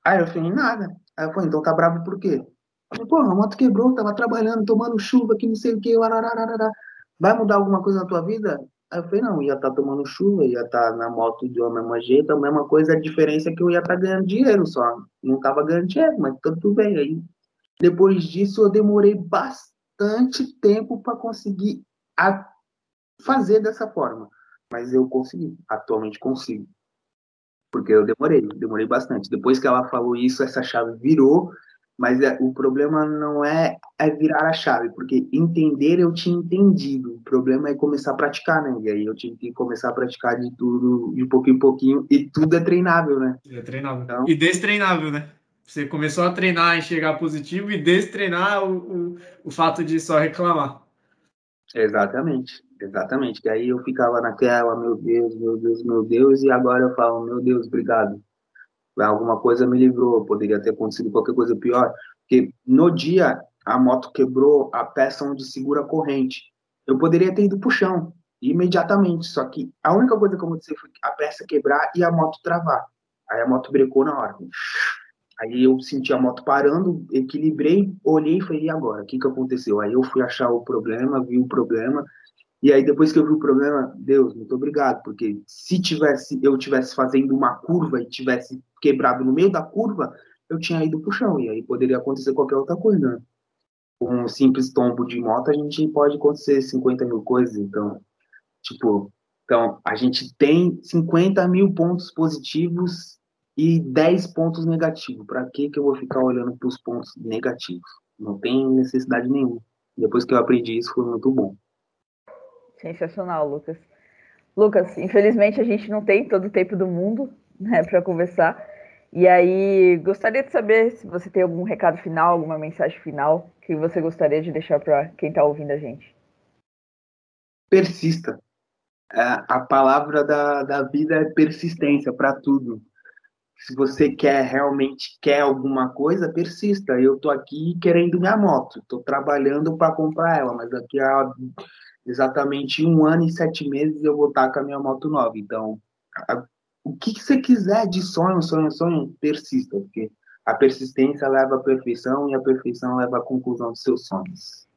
Aí eu falei, nada. Aí eu falei, então tá bravo por quê? Falei, pô, a moto quebrou, tava trabalhando, tomando chuva, que não sei o que, ararara. Vai mudar alguma coisa na tua vida? Aí eu falei, não, ia estar tá tomando chuva, ia estar tá na moto de uma mesma jeito, a mesma coisa, a diferença é que eu ia estar tá ganhando dinheiro só. Não tava ganhando dinheiro, mas tudo bem. Aí, depois disso, eu demorei bastante tempo para conseguir a fazer dessa forma. Mas eu consegui, atualmente consigo. Porque eu demorei, demorei bastante. Depois que ela falou isso, essa chave virou mas é, o problema não é, é virar a chave, porque entender eu tinha entendido. O problema é começar a praticar, né? E aí eu tive que começar a praticar de tudo, de pouquinho em pouquinho, e tudo é treinável, né? É treinável. Então... E destreinável, né? Você começou a treinar, enxergar positivo e destreinar o, o, o fato de só reclamar. Exatamente, exatamente. E aí eu ficava naquela, meu Deus, meu Deus, meu Deus, e agora eu falo, meu Deus, obrigado alguma coisa me livrou, poderia ter acontecido qualquer coisa pior, porque no dia a moto quebrou a peça onde segura a corrente. Eu poderia ter ido pro chão imediatamente, só que a única coisa que aconteceu foi a peça quebrar e a moto travar. Aí a moto brecou na hora. Aí eu senti a moto parando, equilibrei, olhei e falei, e agora? O que, que aconteceu? Aí eu fui achar o problema, vi o problema, e aí, depois que eu vi o problema, Deus, muito obrigado, porque se tivesse eu tivesse fazendo uma curva e tivesse quebrado no meio da curva, eu tinha ido pro chão, e aí poderia acontecer qualquer outra coisa. Com um simples tombo de moto, a gente pode acontecer 50 mil coisas, então, tipo, então, a gente tem 50 mil pontos positivos e 10 pontos negativos. Para que que eu vou ficar olhando para os pontos negativos? Não tem necessidade nenhuma. Depois que eu aprendi isso, foi muito bom. Sensacional, Lucas. Lucas, infelizmente a gente não tem todo o tempo do mundo né, para conversar. E aí, gostaria de saber se você tem algum recado final, alguma mensagem final que você gostaria de deixar para quem está ouvindo a gente. Persista. É, a palavra da, da vida é persistência para tudo. Se você quer realmente quer alguma coisa, persista. Eu tô aqui querendo minha moto, tô trabalhando para comprar ela, mas daqui a exatamente um ano e sete meses eu vou estar com a minha moto nova. Então, a, o que, que, você quiser de sonho, sonho, sonho, persista, porque a persistência leva à perfeição e a perfeição leva à conclusão dos seus sonhos.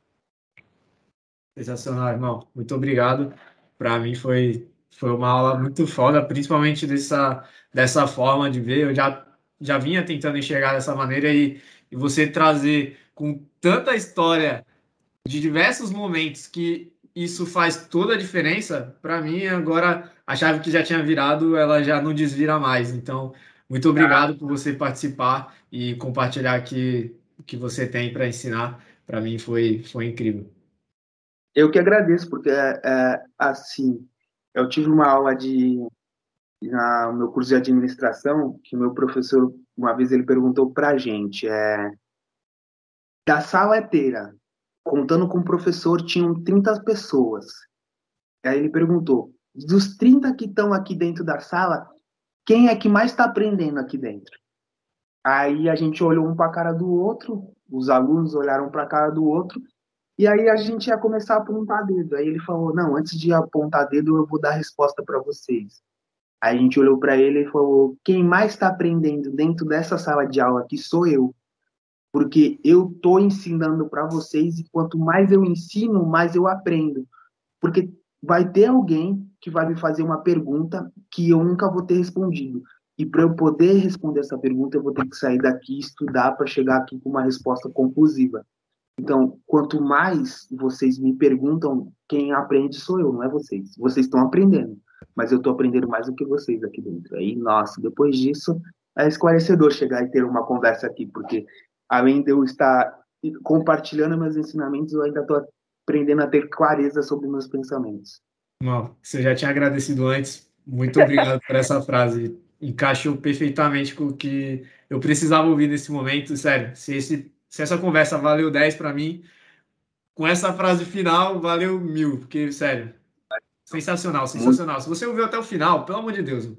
Sensacional, irmão. Muito obrigado. Para mim foi, foi uma aula muito foda, principalmente dessa, dessa forma de ver. Eu já, já vinha tentando enxergar dessa maneira e, e você trazer com tanta história de diversos momentos que isso faz toda a diferença. Para mim, agora a chave que já tinha virado, ela já não desvira mais. Então, muito obrigado por você participar e compartilhar aqui o que você tem para ensinar. Para mim foi, foi incrível. Eu que agradeço, porque é, assim, eu tive uma aula de no meu curso de administração que meu professor uma vez ele perguntou para a gente é da sala inteira contando com o professor, tinham 30 pessoas. Aí ele perguntou: dos 30 que estão aqui dentro da sala, quem é que mais está aprendendo aqui dentro? Aí a gente olhou um para a cara do outro, os alunos olharam para a cara do outro, e aí a gente ia começar a apontar dedo. Aí ele falou: Não, antes de apontar dedo, eu vou dar a resposta para vocês. Aí a gente olhou para ele e falou: Quem mais está aprendendo dentro dessa sala de aula aqui sou eu porque eu estou ensinando para vocês e quanto mais eu ensino, mais eu aprendo. Porque vai ter alguém que vai me fazer uma pergunta que eu nunca vou ter respondido. E para eu poder responder essa pergunta, eu vou ter que sair daqui estudar para chegar aqui com uma resposta conclusiva. Então, quanto mais vocês me perguntam, quem aprende sou eu, não é vocês. Vocês estão aprendendo, mas eu estou aprendendo mais do que vocês aqui dentro. Aí, nossa, depois disso, é esclarecedor chegar e ter uma conversa aqui, porque além de eu estar compartilhando meus ensinamentos, eu ainda estou aprendendo a ter clareza sobre meus pensamentos. Mal, você já tinha agradecido antes. Muito obrigado por essa frase. Encaixou perfeitamente com o que eu precisava ouvir nesse momento. Sério, se, esse, se essa conversa valeu 10 para mim, com essa frase final valeu mil. Porque, sério, sensacional, sensacional. Se você ouviu até o final, pelo amor de Deus,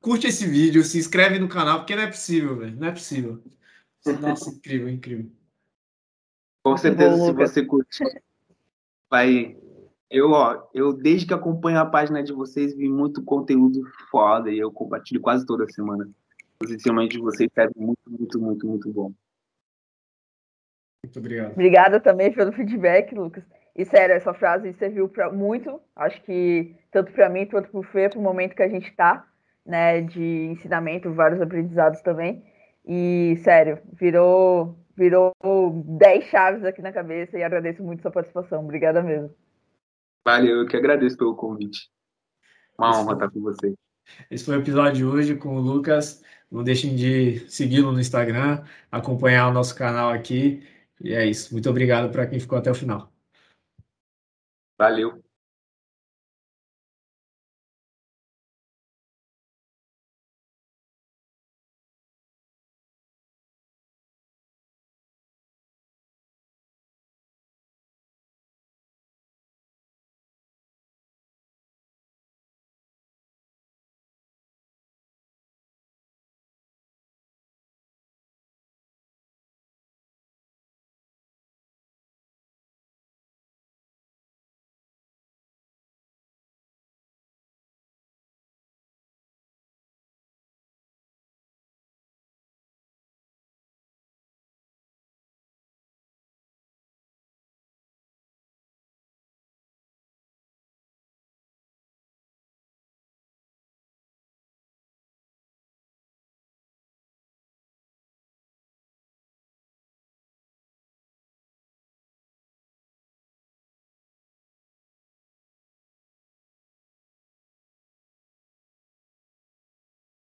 curte esse vídeo, se inscreve no canal, porque não é possível, velho. Não é possível. Nossa, incrível, incrível. Com certeza, se você curte, vai. Eu, ó, eu desde que acompanho a página de vocês, vi muito conteúdo foda e eu compartilho quase toda semana. Posicionamento de vocês é muito, muito, muito, muito bom. Muito obrigado. Obrigada também pelo feedback, Lucas. E sério, essa frase serviu para muito, acho que tanto para mim quanto para o Fê, para o momento que a gente está, né, de ensinamento, vários aprendizados também. E sério, virou virou 10 chaves aqui na cabeça e agradeço muito sua participação. Obrigada mesmo. Valeu, eu que agradeço pelo convite. Uma honra estar com você. Esse foi o episódio de hoje com o Lucas. Não deixem de segui-lo no Instagram, acompanhar o nosso canal aqui. E é isso. Muito obrigado para quem ficou até o final. Valeu.